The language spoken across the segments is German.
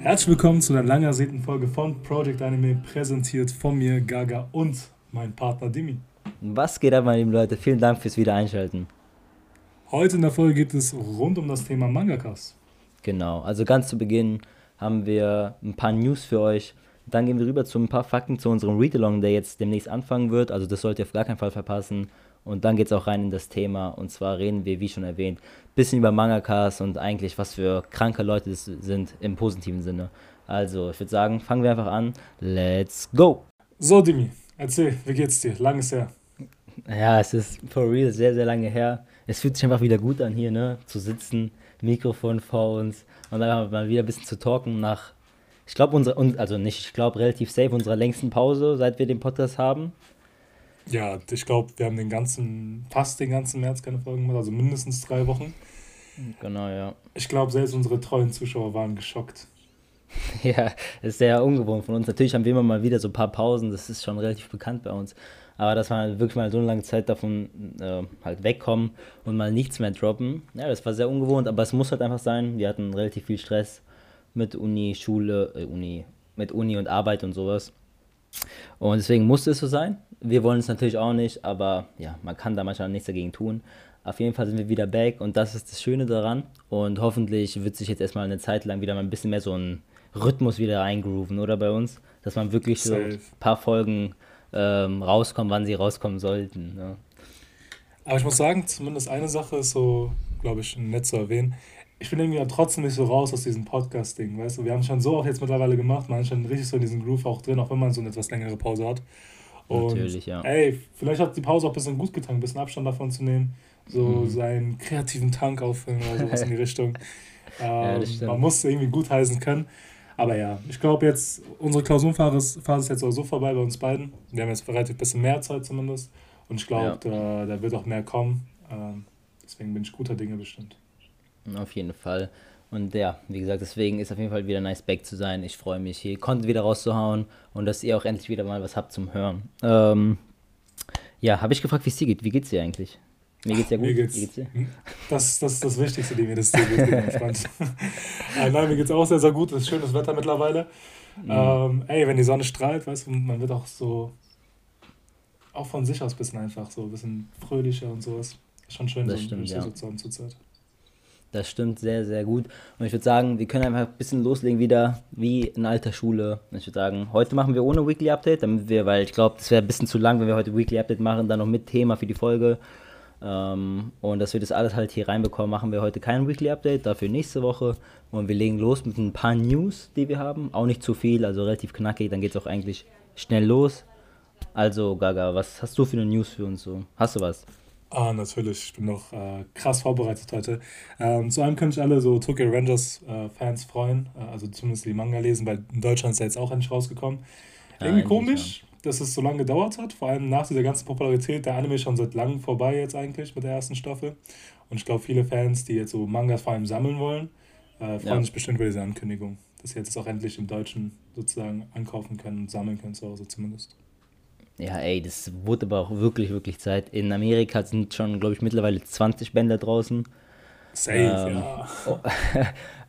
Herzlich willkommen zu einer lang ersehnten Folge von Project Anime, präsentiert von mir, Gaga und mein Partner Dimi. Was geht ab, meine lieben Leute? Vielen Dank fürs Wiedereinschalten. Heute in der Folge geht es rund um das Thema Mangakas. Genau, also ganz zu Beginn haben wir ein paar News für euch. Dann gehen wir rüber zu ein paar Fakten zu unserem Read-Along, der jetzt demnächst anfangen wird. Also das sollt ihr auf gar keinen Fall verpassen. Und dann geht es auch rein in das Thema. Und zwar reden wir, wie schon erwähnt, bisschen über Mangakas und eigentlich, was für kranke Leute das sind im positiven Sinne. Also, ich würde sagen, fangen wir einfach an. Let's go! So, Dimi, erzähl, wie geht's dir? Lang ist her. Ja, es ist for real sehr, sehr lange her. Es fühlt sich einfach wieder gut an, hier, ne? Zu sitzen, Mikrofon vor uns und dann mal wieder ein bisschen zu talken nach, ich glaube, unsere, also nicht, ich glaube, relativ safe unserer längsten Pause, seit wir den Podcast haben. Ja, ich glaube, wir haben den ganzen, fast den ganzen März keine Folgen gemacht, also mindestens drei Wochen. Genau, ja. Ich glaube, selbst unsere treuen Zuschauer waren geschockt. ja, ist sehr ungewohnt von uns. Natürlich haben wir immer mal wieder so ein paar Pausen, das ist schon relativ bekannt bei uns. Aber dass wir halt wirklich mal so eine lange Zeit davon äh, halt wegkommen und mal nichts mehr droppen, ja, das war sehr ungewohnt, aber es muss halt einfach sein. Wir hatten relativ viel Stress mit Uni, Schule, äh, Uni, mit Uni und Arbeit und sowas. Und deswegen musste es so sein. Wir wollen es natürlich auch nicht, aber ja, man kann da manchmal nichts dagegen tun. Auf jeden Fall sind wir wieder back und das ist das Schöne daran. Und hoffentlich wird sich jetzt erstmal eine Zeit lang wieder mal ein bisschen mehr so ein Rhythmus wieder eingrooven, oder bei uns? Dass man wirklich so ein paar Folgen ähm, rauskommen, wann sie rauskommen sollten. Ja. Aber ich muss sagen, zumindest eine Sache ist so, glaube ich, nett zu erwähnen. Ich bin irgendwie trotzdem nicht so raus aus diesem Podcast-Ding, weißt du? Wir haben schon so auch jetzt mittlerweile gemacht, man ist schon richtig so in diesem Groove auch drin, auch wenn man so eine etwas längere Pause hat. Und, Natürlich, ja. Ey, vielleicht hat die Pause auch ein bisschen gut getan, ein bisschen Abstand davon zu nehmen, so mhm. seinen kreativen Tank auffüllen oder sowas in die Richtung. Ähm, ja, man muss irgendwie gut heißen können. Aber ja, ich glaube jetzt, unsere Klausurenphase ist, jetzt auch so vorbei bei uns beiden. Wir haben jetzt relativ ein bisschen mehr Zeit zumindest. Und ich glaube, ja. da, da, wird auch mehr kommen. Ähm, deswegen bin ich guter Dinge bestimmt. Auf jeden Fall. Und ja, wie gesagt, deswegen ist auf jeden Fall wieder nice back zu sein. Ich freue mich, hier Content wieder rauszuhauen und dass ihr auch endlich wieder mal was habt zum Hören. Ähm, ja, habe ich gefragt, wie es dir geht. Wie geht's dir eigentlich? Mir geht's ja gut. Mir geht's, geht's dir? Hm? Das, das ist das Wichtigste, die mir das dir geht. äh, nein, mir geht's auch sehr, sehr gut. Es ist schönes Wetter mittlerweile. Mhm. Ähm, ey, wenn die Sonne strahlt, weißt du, man wird auch so auch von sich aus ein bisschen einfach so ein bisschen fröhlicher und sowas. Ist schon schön, das so stimmt, ja. so zur Zeit. Das stimmt sehr, sehr gut. Und ich würde sagen, wir können einfach ein bisschen loslegen wieder, wie in alter Schule. Ich würde sagen, heute machen wir ohne Weekly Update, damit wir, weil ich glaube, das wäre ein bisschen zu lang, wenn wir heute Weekly Update machen, dann noch mit Thema für die Folge. Ähm, und dass wir das alles halt hier reinbekommen, machen wir heute kein Weekly Update, dafür nächste Woche. Und wir legen los mit ein paar News, die wir haben. Auch nicht zu viel, also relativ knackig, dann geht es auch eigentlich schnell los. Also, Gaga, was hast du für eine News für uns so? Hast du was? Ah, natürlich. Ich bin noch äh, krass vorbereitet heute. Ähm, zu einem können sich alle so Tokyo Rangers äh, Fans freuen. Äh, also zumindest die Manga lesen, weil in Deutschland ist ja jetzt auch endlich rausgekommen. Irgendwie ja, komisch, dass es so lange gedauert hat. Vor allem nach dieser ganzen Popularität. Der Anime ist schon seit langem vorbei jetzt eigentlich mit der ersten Staffel. Und ich glaube, viele Fans, die jetzt so Mangas vor allem sammeln wollen, äh, freuen ja. sich bestimmt über diese Ankündigung. Dass sie jetzt auch endlich im Deutschen sozusagen ankaufen können und sammeln können zu Hause zumindest. Ja, ey, das wurde aber auch wirklich, wirklich Zeit. In Amerika sind schon, glaube ich, mittlerweile 20 Bänder draußen. Safe, ähm, ja. Oh,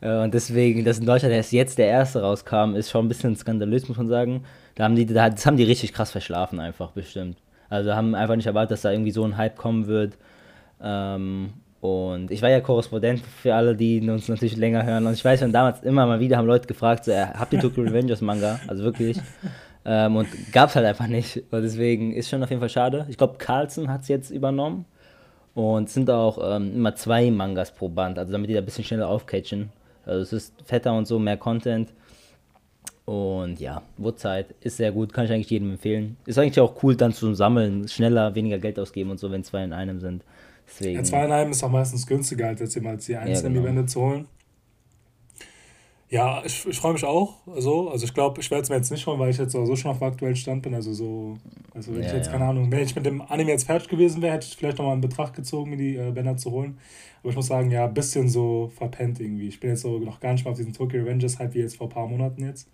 äh, und deswegen, dass in Deutschland erst jetzt der erste rauskam, ist schon ein bisschen skandalös, muss man sagen. Da haben die, das haben die richtig krass verschlafen, einfach bestimmt. Also haben einfach nicht erwartet, dass da irgendwie so ein Hype kommen wird. Ähm, und ich war ja Korrespondent für alle, die uns natürlich länger hören. Und ich weiß schon, damals immer mal wieder haben Leute gefragt, so, habt ihr Tokyo Revengers Manga? Also wirklich. Ähm, und gab es halt einfach nicht. Und deswegen ist schon auf jeden Fall schade. Ich glaube, Carlson hat es jetzt übernommen. Und es sind auch ähm, immer zwei Mangas pro Band, also damit die da ein bisschen schneller aufcatchen. Also es ist fetter und so, mehr Content. Und ja, Woodzeit ist sehr gut, kann ich eigentlich jedem empfehlen. Ist eigentlich auch cool dann zu sammeln, schneller, weniger Geld ausgeben und so, wenn zwei in einem sind. Deswegen. Ja, zwei in einem ist auch meistens günstiger, als jetzt als die einzelnen ja, genau. Events zu holen. Ja, ich, ich freue mich auch. So. Also ich glaube, ich werde es mir jetzt nicht holen, weil ich jetzt so schon auf dem aktuellen Stand bin. Also so, also wenn ja, ich jetzt, ja. keine Ahnung, wenn ich mit dem Anime jetzt fertig gewesen wäre, hätte ich vielleicht nochmal in Betracht gezogen, mir die äh, Bänder zu holen. Aber ich muss sagen, ja, ein bisschen so verpennt irgendwie. Ich bin jetzt so noch gar nicht mal auf diesen Tokyo Revengers halt wie jetzt vor ein paar Monaten jetzt.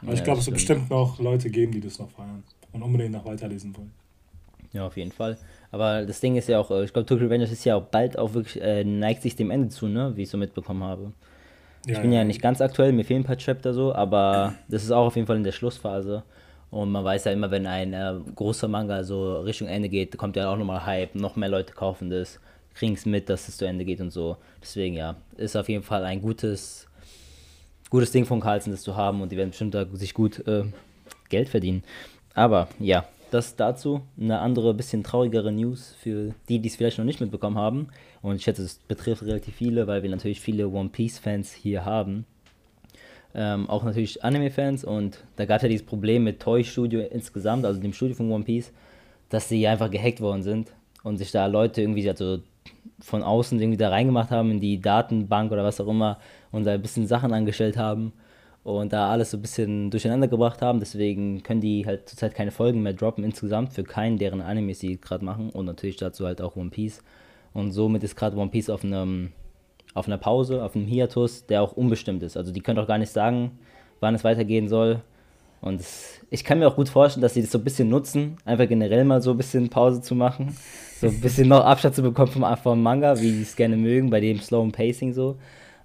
Aber ja, ich glaube, es wird bestimmt noch Leute geben, die das noch feiern und unbedingt noch weiterlesen wollen. Ja, auf jeden Fall. Aber das Ding ist ja auch, äh, ich glaube, Tokyo Revengers ist ja auch bald auch wirklich, äh, neigt sich dem Ende zu, ne? Wie ich so mitbekommen habe. Ja, ich bin ja, ja nicht ganz aktuell, mir fehlen ein paar Chapter so, aber das ist auch auf jeden Fall in der Schlussphase. Und man weiß ja immer, wenn ein äh, großer Manga so Richtung Ende geht, kommt ja auch nochmal Hype, noch mehr Leute kaufen das, kriegen es mit, dass es zu Ende geht und so. Deswegen ja, ist auf jeden Fall ein gutes, gutes Ding von Carlsen, das zu haben und die werden bestimmt da sich gut äh, Geld verdienen. Aber ja, das dazu. Eine andere, bisschen traurigere News für die, die es vielleicht noch nicht mitbekommen haben. Und ich schätze, es betrifft relativ viele, weil wir natürlich viele One Piece-Fans hier haben. Ähm, auch natürlich Anime-Fans. Und da gab es ja dieses Problem mit Toy Studio insgesamt, also dem Studio von One Piece, dass sie einfach gehackt worden sind und sich da Leute irgendwie also von außen irgendwie da reingemacht haben in die Datenbank oder was auch immer und da ein bisschen Sachen angestellt haben und da alles so ein bisschen durcheinander gebracht haben. Deswegen können die halt zurzeit keine Folgen mehr droppen insgesamt für keinen deren Animes, die gerade machen und natürlich dazu halt auch One Piece. Und somit ist gerade One Piece auf einem auf einer Pause, auf einem Hiatus, der auch unbestimmt ist. Also die können auch gar nicht sagen, wann es weitergehen soll. Und ich kann mir auch gut vorstellen, dass sie das so ein bisschen nutzen, einfach generell mal so ein bisschen Pause zu machen. So ein bisschen noch Abstand zu bekommen vom, vom Manga, wie sie es gerne mögen, bei dem slowen Pacing so.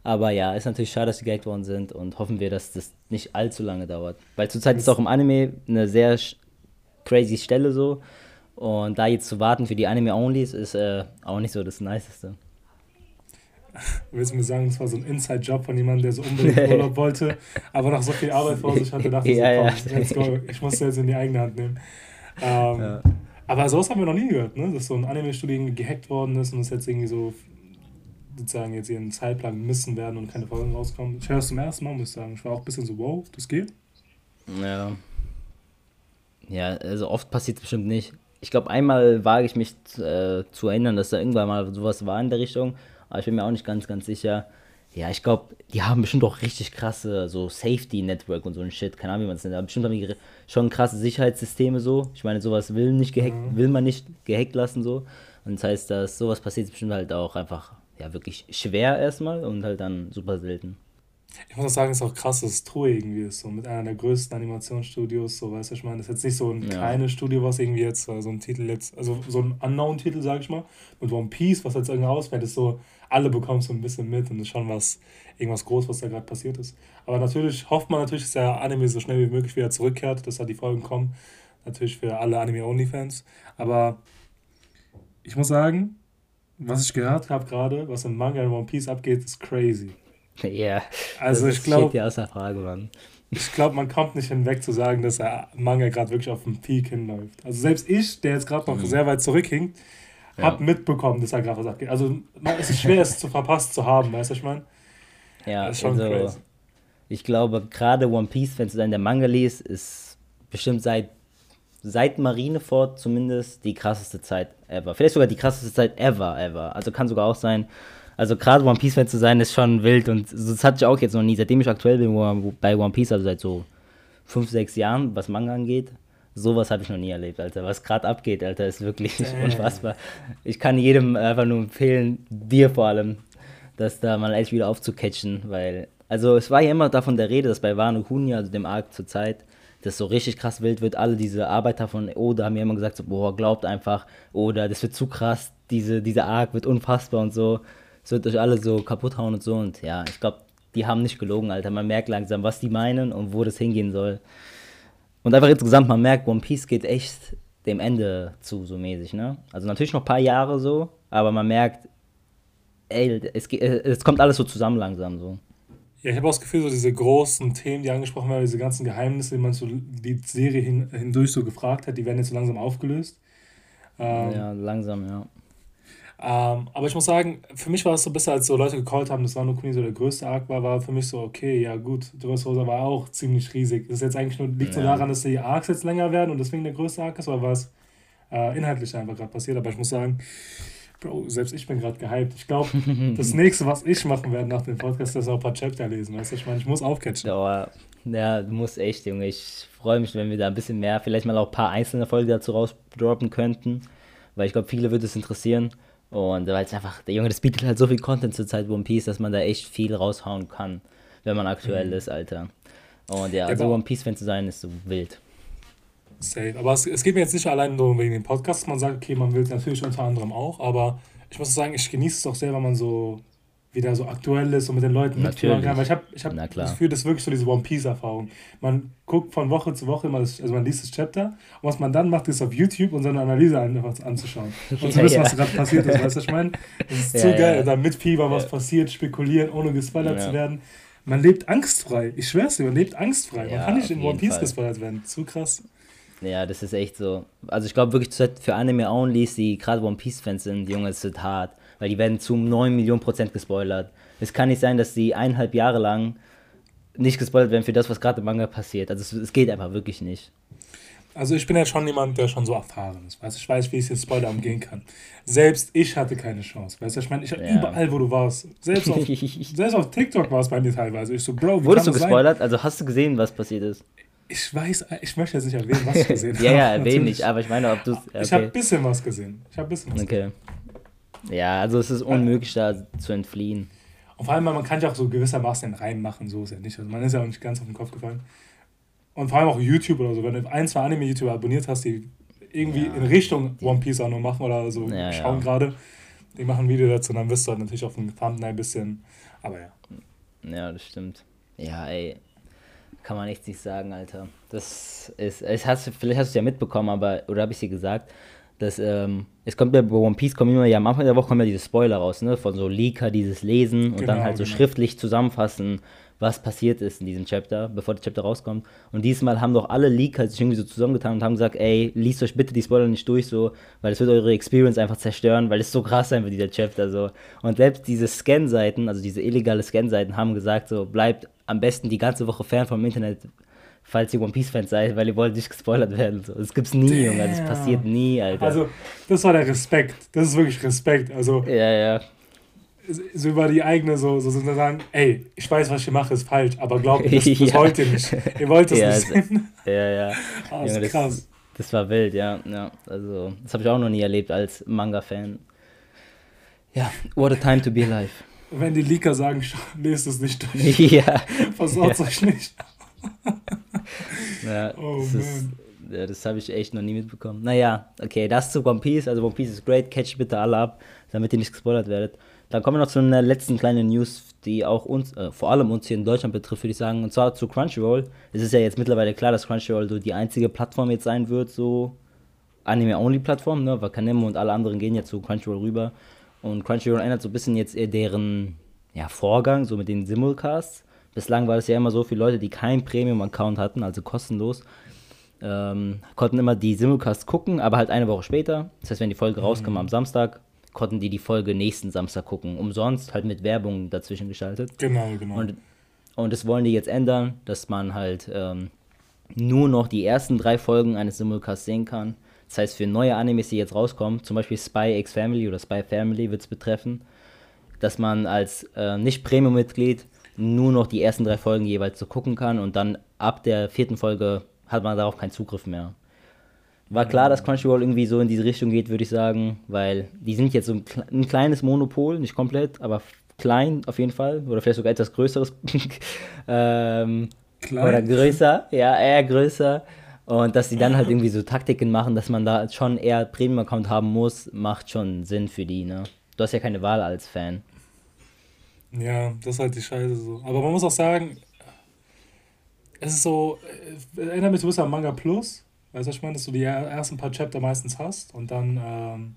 Aber ja, ist natürlich schade, dass sie gehackt worden sind und hoffen wir, dass das nicht allzu lange dauert. Weil zurzeit ist auch im Anime eine sehr crazy Stelle so. Und da jetzt zu warten für die Anime-Onlys ist äh, auch nicht so das Niceste. Willst du mir sagen, das war so ein Inside-Job von jemandem, der so unbedingt Urlaub wollte, aber noch so viel Arbeit vor sich hatte, dachte ja, so, komm, ja. let's go, ich muss das jetzt in die eigene Hand nehmen. Ähm, ja. Aber sowas haben wir noch nie gehört, ne? dass so ein Anime-Studio gehackt worden ist und es jetzt irgendwie so sozusagen jetzt ihren Zeitplan missen werden und keine Folgen rauskommen. Ich höre das zum ersten Mal, muss ich sagen. Ich war auch ein bisschen so, wow, das geht. Ja. Ja, also oft passiert es bestimmt nicht. Ich glaube, einmal wage ich mich äh, zu erinnern, dass da irgendwann mal sowas war in der Richtung, aber ich bin mir auch nicht ganz, ganz sicher. Ja, ich glaube, die haben bestimmt auch richtig krasse so Safety-Network und so ein Shit. Keine Ahnung, wie man es nennt. Aber bestimmt haben die schon krasse Sicherheitssysteme so. Ich meine, sowas will, nicht gehackt, mhm. will man nicht gehackt lassen so. Und das heißt, dass sowas passiert bestimmt halt auch einfach ja, wirklich schwer erstmal und halt dann super selten. Ich muss auch sagen, es ist auch krass, dass Toei irgendwie ist, so mit einer der größten Animationsstudios, so weißt du, ich meine, das ist jetzt nicht so ein ja. kleines Studio, was irgendwie jetzt so ein Titel jetzt, also so ein Unknown-Titel, sag ich mal, mit One Piece, was jetzt irgendwie ausfällt, ist so, alle bekommen so ein bisschen mit und ist schon was, irgendwas groß, was da gerade passiert ist. Aber natürlich hofft man natürlich, dass der Anime so schnell wie möglich wieder zurückkehrt, dass da die Folgen kommen. Natürlich für alle Anime-Only-Fans. Aber ich muss sagen, was ich gehört habe gerade, was im Manga in One Piece abgeht, ist crazy. Ja. Also ich glaube. Ja außer Frage, Mann. Ich glaube, man kommt nicht hinweg zu sagen, dass der Manga gerade wirklich auf dem Peak hinläuft. Also selbst ich, der jetzt gerade noch mhm. sehr weit zurückhinkt, ja. habe mitbekommen, dass er gerade was abgeht. Also es ist schwer, es zu verpasst zu haben, weißt du, ich meine? Ja, das ist schon also, crazy. Ich glaube, gerade One Piece, wenn du dann der Manga liest, ist bestimmt seit seit Marineford zumindest die krasseste Zeit ever. Vielleicht sogar die krasseste Zeit ever, ever. Also kann sogar auch sein. Also gerade One Piece-Fan zu sein, ist schon wild und das hatte ich auch jetzt noch nie. Seitdem ich aktuell bin bei One Piece, also seit so fünf, sechs Jahren, was Manga angeht, sowas habe ich noch nie erlebt, Alter. Was gerade abgeht, Alter, ist wirklich äh. unfassbar. Ich kann jedem einfach nur empfehlen, dir vor allem, das da mal echt wieder aufzucatchen, weil, also es war ja immer davon der Rede, dass bei Wano Kuni, also dem Arc zur Zeit, das so richtig krass wild wird. Alle diese Arbeiter von Oda haben mir immer gesagt, so, boah, glaubt einfach, oder das wird zu krass, diese, dieser Arc wird unfassbar und so. Es wird euch alle so kaputt hauen und so. Und ja, ich glaube, die haben nicht gelogen, Alter. Man merkt langsam, was die meinen und wo das hingehen soll. Und einfach insgesamt, man merkt, One Piece geht echt dem Ende zu, so mäßig, ne? Also natürlich noch ein paar Jahre so, aber man merkt, ey, es, geht, es kommt alles so zusammen langsam so. Ja, ich habe auch das Gefühl, so diese großen Themen, die angesprochen werden, diese ganzen Geheimnisse, die man so die Serie hin, hindurch so gefragt hat, die werden jetzt so langsam aufgelöst. Ähm, ja, langsam, ja. Ähm, aber ich muss sagen, für mich war es so besser, als so Leute gecallt haben, dass Wano Kuni so der größte Arc war, war für mich so, okay, ja gut, Dressrosa war auch ziemlich riesig. Das ist jetzt eigentlich nur, liegt ja. so daran, dass die Arcs jetzt länger werden und deswegen der größte Arc ist, oder was äh, inhaltlich einfach gerade passiert. Aber ich muss sagen, Bro, selbst ich bin gerade gehypt. Ich glaube, das nächste, was ich machen werde nach dem Podcast, ist auch ein paar Chapter lesen. Weißt du, ich meine, ich muss aufcatchen. Ja, ja, du musst echt, Junge. Ich freue mich, wenn wir da ein bisschen mehr, vielleicht mal auch ein paar einzelne Folgen dazu rausdroppen könnten. Weil ich glaube, viele würde es interessieren. Und weil es einfach, der Junge, das bietet halt so viel Content zur Zeit One Piece, dass man da echt viel raushauen kann, wenn man aktuell mhm. ist, Alter. Und ja, also One Piece-Fan zu sein, ist so wild. Safe. Aber es, es geht mir jetzt nicht allein nur wegen dem Podcast. Man sagt, okay, man will es natürlich unter anderem auch, aber ich muss sagen, ich genieße es auch sehr, wenn man so wieder so aktuell ist und mit den Leuten mitfiebern kann. Weil ich habe ich hab das Gefühl, das ist wirklich so diese One Piece-Erfahrung. Man guckt von Woche zu Woche immer, das, also man liest das Chapter und was man dann macht, ist auf YouTube und seine Analyse einfach anzuschauen. Und zu wissen, ja. was gerade passiert ist. Weißt du, ich meine? Das ist ja, zu geil. Ja. Dann mitfiebern, was passiert, spekulieren, ohne gespoilert zu werden. Man lebt angstfrei. Ich schwör's dir, man lebt angstfrei. man kann nicht in One Piece Fall. gespoilert werden. Zu krass. Ja, das ist echt so. Also ich glaube wirklich für Anime-Onlys, die gerade One Piece-Fans sind, Junge, es wird hart weil die werden zu 9 Millionen Prozent gespoilert. Es kann nicht sein, dass die eineinhalb Jahre lang nicht gespoilert werden für das, was gerade im Manga passiert. Also es, es, geht einfach wirklich nicht. Also ich bin ja schon jemand, der schon so erfahren ist. Weißt? Ich weiß, wie ich jetzt Spoiler umgehen kann. Selbst ich hatte keine Chance. Weißt du, ich meine, ich ja. überall, wo du warst. Selbst auf, selbst auf TikTok war es bei mir teilweise. Ich so, Bro, Wurdest du gespoilert? Sein? Also hast du gesehen, was passiert ist? Ich weiß, ich möchte jetzt nicht erwähnen, was ich gesehen habe. ja, ja, erwähne nicht, aber ich meine, ob du. Okay. Ich habe ein bisschen was gesehen. Ich habe ein bisschen was okay. gesehen. Ja, also es ist unmöglich, da zu entfliehen. Und vor allem, man kann ja auch so gewissermaßen den Reim machen, so ist ja nicht. Also man ist ja auch nicht ganz auf den Kopf gefallen. Und vor allem auch YouTube oder so, wenn du ein, zwei Anime-YouTuber abonniert hast, die irgendwie ja. in Richtung One Piece auch nur machen oder so ja, schauen ja. gerade, die machen ein Video dazu und dann wirst du halt natürlich auf dem Thumbnail ein bisschen, aber ja. Ja, das stimmt. Ja, ey, kann man echt nicht sagen, Alter. Das ist, es hast, vielleicht hast du es ja mitbekommen, aber, oder habe ich dir gesagt, dass ähm, es kommt ja bei One Piece kommen immer ja am Anfang der Woche kommen ja diese Spoiler raus, ne, von so Leaker, dieses Lesen und genau, dann halt so genau. schriftlich zusammenfassen, was passiert ist in diesem Chapter, bevor der Chapter rauskommt. Und diesmal haben doch alle Leaker sich irgendwie so zusammengetan und haben gesagt, ey, liest euch bitte die Spoiler nicht durch so, weil es wird eure Experience einfach zerstören, weil es so krass sein wird, dieser Chapter so. Und selbst diese Scan-Seiten, also diese illegale Scan-Seiten, haben gesagt so, bleibt am besten die ganze Woche fern vom Internet, falls ihr One Piece-Fans seid, weil ihr wollt nicht gespoilert werden. So. Das gibt's nie, Junge. Das passiert nie, Alter. Also, das war der Respekt. Das ist wirklich Respekt. Also, ja, ja. So über die eigene, so, so zu sagen, ey, ich weiß, was ich mache, ist falsch, aber glaubt mir, das, das ja. wollt ihr nicht. Ihr wollt es ja, nicht sehen. Ja, ja. Oh, das ist krass. Das, das war wild, ja. ja. Also, das habe ich auch noch nie erlebt als Manga-Fan. Ja, what a time to be alive. Wenn die Leaker sagen, lest es nicht durch. Ja. Versorgt ja. euch nicht. ja, oh, das ist, ja, das habe ich echt noch nie mitbekommen. Naja, okay, das zu One Piece. Also One Piece ist great, catch bitte alle ab, damit ihr nicht gespoilert werdet. Dann kommen wir noch zu einer letzten kleinen News, die auch uns, äh, vor allem uns hier in Deutschland betrifft, würde ich sagen. Und zwar zu Crunchyroll. Es ist ja jetzt mittlerweile klar, dass Crunchyroll so die einzige Plattform jetzt sein wird, so Anime-Only-Plattform, ne? Wakanim und alle anderen gehen jetzt zu Crunchyroll rüber. Und Crunchyroll ändert so ein bisschen jetzt deren ja, Vorgang, so mit den Simulcasts. Bislang war es ja immer so, viele Leute, die keinen Premium-Account hatten, also kostenlos, ähm, konnten immer die Simulcast gucken, aber halt eine Woche später. Das heißt, wenn die Folge mhm. rauskam am Samstag, konnten die die Folge nächsten Samstag gucken. Umsonst, halt mit Werbung dazwischen geschaltet. Genau, genau. Und, und das wollen die jetzt ändern, dass man halt ähm, nur noch die ersten drei Folgen eines Simulcasts sehen kann. Das heißt, für neue Animes, die jetzt rauskommen, zum Beispiel Spy X Family oder Spy Family wird es betreffen, dass man als äh, Nicht-Premium-Mitglied nur noch die ersten drei Folgen jeweils so gucken kann und dann ab der vierten Folge hat man darauf keinen Zugriff mehr. War klar, dass Crunchyroll irgendwie so in diese Richtung geht, würde ich sagen, weil die sind jetzt so ein, ein, kleines Monopol, nicht komplett, aber klein auf jeden Fall, oder vielleicht sogar etwas größeres. ähm, oder größer, ja, eher größer. Und dass sie dann halt irgendwie so Taktiken machen, dass man da schon eher Premium-Account haben muss, macht schon Sinn für die, ne? Du hast ja keine Wahl als Fan. Ja, das ist halt die Scheiße so. Aber man muss auch sagen, es ist so, äh, erinnert mich so ein bisschen an Manga Plus. Weißt du, ich meine, dass du die ersten paar Chapter meistens hast und dann ähm,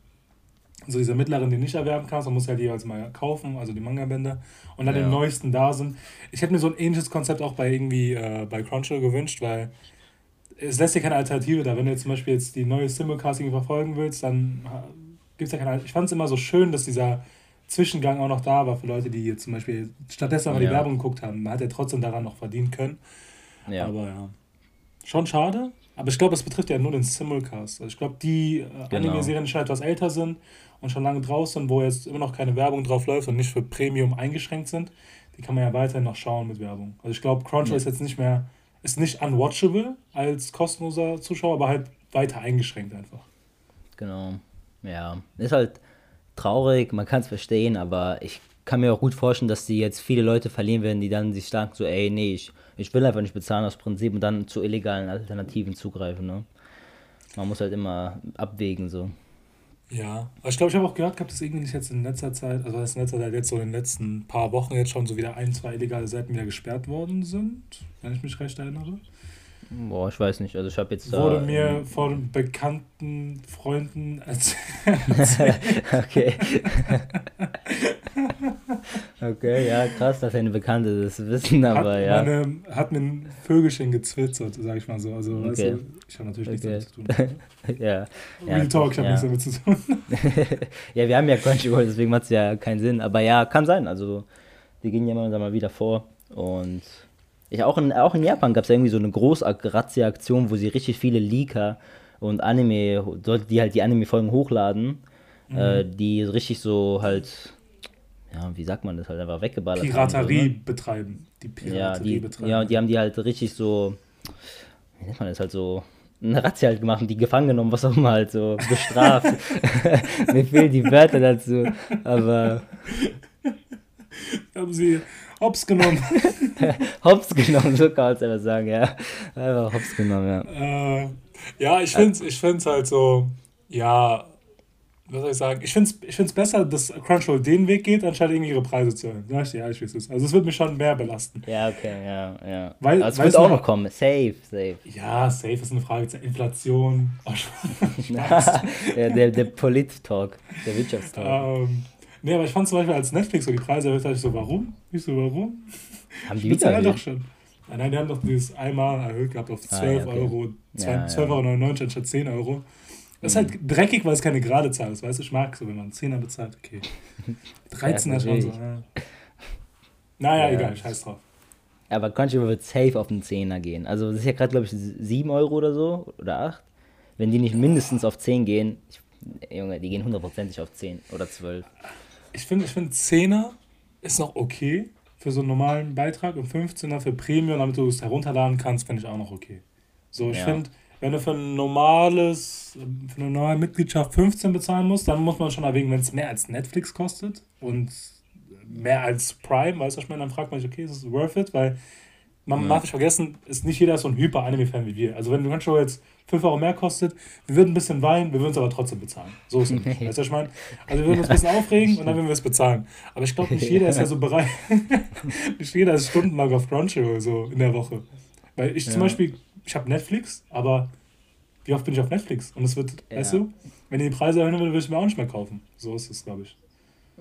so diese mittleren, die nicht erwerben kannst, dann musst du halt jeweils mal kaufen, also die Manga-Bände und dann ja. die neuesten da sind. Ich hätte mir so ein ähnliches Konzept auch bei irgendwie äh, bei Crunchyroll gewünscht, weil es lässt dir keine Alternative da. Wenn du jetzt zum Beispiel jetzt die neue Simulcasting verfolgen willst, dann äh, gibt es ja keine Alternative. Ich fand es immer so schön, dass dieser Zwischengang auch noch da war für Leute, die jetzt zum Beispiel stattdessen aber ja. die Werbung geguckt haben. Man hat ja trotzdem daran noch verdienen können. Ja. Aber ja. Schon schade. Aber ich glaube, es betrifft ja nur den Simulcast. Also ich glaube, die äh, genau. Anime-Serien, die schon etwas älter sind und schon lange draußen, wo jetzt immer noch keine Werbung drauf läuft und nicht für Premium eingeschränkt sind, die kann man ja weiterhin noch schauen mit Werbung. Also ich glaube, Crunchyroll ja. ist jetzt nicht mehr, ist nicht unwatchable als kostenloser Zuschauer, aber halt weiter eingeschränkt einfach. Genau. Ja. Ist halt, traurig, man kann es verstehen, aber ich kann mir auch gut vorstellen, dass die jetzt viele Leute verlieren werden, die dann sich sagen, so, ey, nee, ich, ich will einfach nicht bezahlen aus Prinzip und dann zu illegalen Alternativen zugreifen. Ne? Man muss halt immer abwägen, so. Ja, aber ich glaube, ich habe auch gehört gehabt, dass irgendwie jetzt in letzter Zeit, also in letzter Zeit jetzt so in den letzten paar Wochen jetzt schon so wieder ein, zwei illegale Seiten wieder gesperrt worden sind, wenn ich mich recht erinnere. Boah, ich weiß nicht. Also ich habe jetzt Wurde da, mir ähm, von bekannten Freunden erzählt. okay. okay, ja, krass, dass eine Bekannte das wissen, aber hat ja. Meine, hat mir ein Vögelchen gezwittert, sag ich mal so. Also, okay. weißt du, ich habe natürlich okay. nichts damit zu tun. ja. Real ja, Talk, ich habe ja. nichts damit zu tun. ja, wir haben ja Crunchyroll, deswegen macht es ja keinen Sinn. Aber ja, kann sein. Also, die gehen ja mal wieder vor und ich, auch, in, auch in Japan gab es irgendwie so eine Groß-Razzia-Aktion, wo sie richtig viele Leaker und Anime, die halt die Anime-Folgen hochladen, mhm. äh, die richtig so halt, ja, wie sagt man das, halt einfach weggeballert Piraterie haben, so, ne? betreiben. Die Piraterie ja, die, betreiben. Ja, und die haben die halt richtig so, wie nennt man das halt so, eine Razzia halt gemacht und die gefangen genommen, was auch immer halt so bestraft. Mir fehlen die Wörter dazu, aber. Haben sie hops genommen. hops genommen, so kann man es einfach sagen, ja. Einfach hops genommen, ja. Äh, ja, ich finde es ich find's halt so, ja, was soll ich sagen? Ich finde es ich find's besser, dass Crunchyroll den Weg geht, anstatt irgendwie ihre Preise zu erhöhen. Sag ich dir ehrlich, wie es. Also es wird mich schon mehr belasten. Ja, okay, ja, ja. Weil, Aber es wird auch noch kommen. Safe, safe. Ja, safe ist eine Frage zur Inflation. Oh, ja, der, der Polit-Talk, der Wirtschaftstalk. Ähm, Nee, aber ich fand zum Beispiel, als Netflix so die Preise erhöht hat, ich so, warum? Ich so, warum? Haben die wieder doch schon. Nein, nein, die haben doch dieses einmal erhöht gehabt auf 12 ah, ja, okay. Euro, 12,99 ja, Euro anstatt 10 Euro. Das ist halt mhm. dreckig, weil es keine gerade Zahl ist, weißt du? Ich mag so, wenn man 10er bezahlt, okay. 13 er schon so. Ja. Naja, ja. egal, scheiß drauf. Aber Crunchyroll wird safe auf den 10er gehen. Also das ist ja gerade, glaube ich, 7 Euro oder so oder 8. Wenn die nicht mindestens auf 10 gehen, ich, Junge, die gehen hundertprozentig auf 10 oder 12 ich finde, ich find 10er ist noch okay für so einen normalen Beitrag und 15er für Premium, damit du es herunterladen kannst, finde ich auch noch okay. So, ich ja. finde, wenn du für ein normales, für eine normale Mitgliedschaft 15 bezahlen musst, dann muss man schon erwägen, wenn es mehr als Netflix kostet und mehr als Prime, weißt du, was ich meine, dann fragt man sich, okay, ist es worth it? Weil man ja. darf nicht vergessen, ist nicht jeder so ein Hyper-Anime-Fan wie wir. Also wenn kannst schon jetzt 5 Euro mehr kostet. Wir würden ein bisschen weinen, wir würden es aber trotzdem bezahlen. So ist es. weißt du, was ich meine? Also wir würden uns ein bisschen aufregen und dann würden wir es bezahlen. Aber ich glaube, nicht jeder ist ja so bereit. nicht jeder ist stundenlang auf Crunchyroll so in der Woche. Weil ich ja. zum Beispiel, ich habe Netflix, aber wie oft bin ich auf Netflix? Und es wird, ja. weißt du, wenn die Preise erhöhen würden, würde ich mir auch nicht mehr kaufen. So ist es, glaube ich.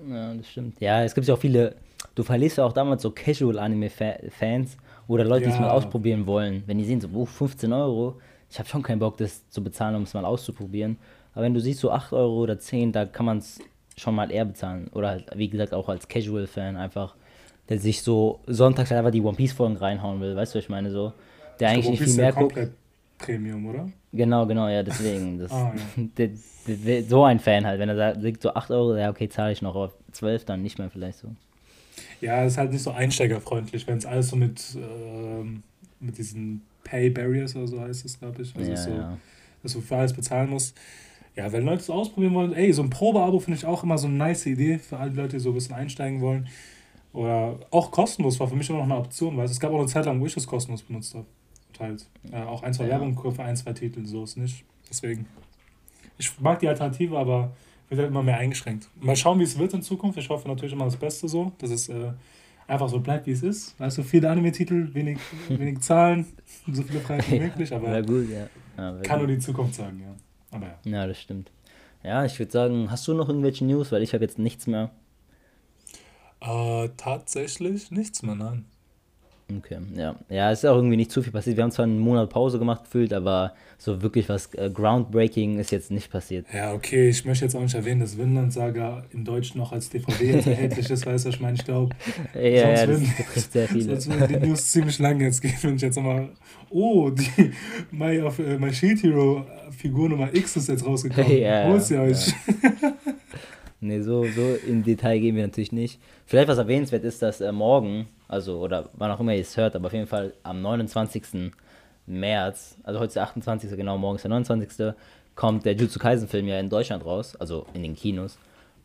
Ja, das stimmt. Ja, es gibt ja auch viele, du verlierst ja auch damals so Casual-Anime-Fans oder Leute, ja. die es mal ausprobieren wollen. Wenn die sehen, so, oh, 15 Euro, ich habe schon keinen Bock, das zu bezahlen, um es mal auszuprobieren. Aber wenn du siehst, so 8 Euro oder 10, da kann man es schon mal eher bezahlen. Oder halt, wie gesagt, auch als Casual-Fan einfach, der sich so sonntags einfach die One Piece-Folgen reinhauen will. Weißt du, was ich meine? So, der ich eigentlich nicht viel mehr guckt. Premium, oder? Genau, genau, ja, deswegen. Das, ah, ja. der, der, so ein Fan halt, wenn er sagt, so 8 Euro, ja, okay, zahle ich noch, aber 12 dann nicht mehr vielleicht so. Ja, ist halt nicht so einsteigerfreundlich, wenn es alles so mit, äh, mit diesen Pay Barriers oder so heißt es, glaube ich. Also ja, so, ja. dass du für alles bezahlen musst. Ja, wenn Leute es ausprobieren wollen, ey, so ein Probeabo finde ich auch immer so eine nice Idee für alle Leute, die so ein bisschen einsteigen wollen. Oder auch kostenlos war für mich immer noch eine Option, weil es gab auch eine Zeit lang, wo ich das kostenlos benutzt habe. Teils. Ja, auch ein, zwei ja. Werbung für ein, zwei Titel, so ist nicht. Deswegen. Ich mag die Alternative, aber wird halt immer mehr eingeschränkt. Mal schauen, wie es wird in Zukunft. Ich hoffe natürlich immer das Beste so, dass es äh, einfach so bleibt, wie es ist. Weißt du, viele Anime-Titel, wenig, wenig Zahlen, so viele Preise wie möglich, aber gut, ja. Ja, kann gut. nur die Zukunft sagen, ja. Aber ja. Ja, das stimmt. Ja, ich würde sagen, hast du noch irgendwelche News? Weil ich habe jetzt nichts mehr. Äh, tatsächlich nichts mehr, nein. Okay, ja. Ja, es ist auch irgendwie nicht zu viel passiert. Wir haben zwar einen Monat Pause gemacht gefühlt, aber so wirklich was äh, Groundbreaking ist jetzt nicht passiert. Ja, okay, ich möchte jetzt auch nicht erwähnen, dass Vinland Saga in Deutsch noch als DVD jetzt erhältlich ist, weißt du, ich meine, ich glaube, ja, ja, das würden, sehr viele. Sonst würden die News ziemlich lang jetzt gehen, wenn ich jetzt nochmal, oh, die My, of, uh, My Shield Hero Figur Nummer X ist jetzt rausgekommen. Ja, Hol's ihr euch. Ja. nee, so, so im Detail gehen wir natürlich nicht. Vielleicht was erwähnenswert ist, dass äh, morgen also oder wann auch immer ihr es hört, aber auf jeden Fall am 29. März, also heute ist der 28. genau, morgen ist der 29. kommt der Jutsu Kaisen Film ja in Deutschland raus, also in den Kinos.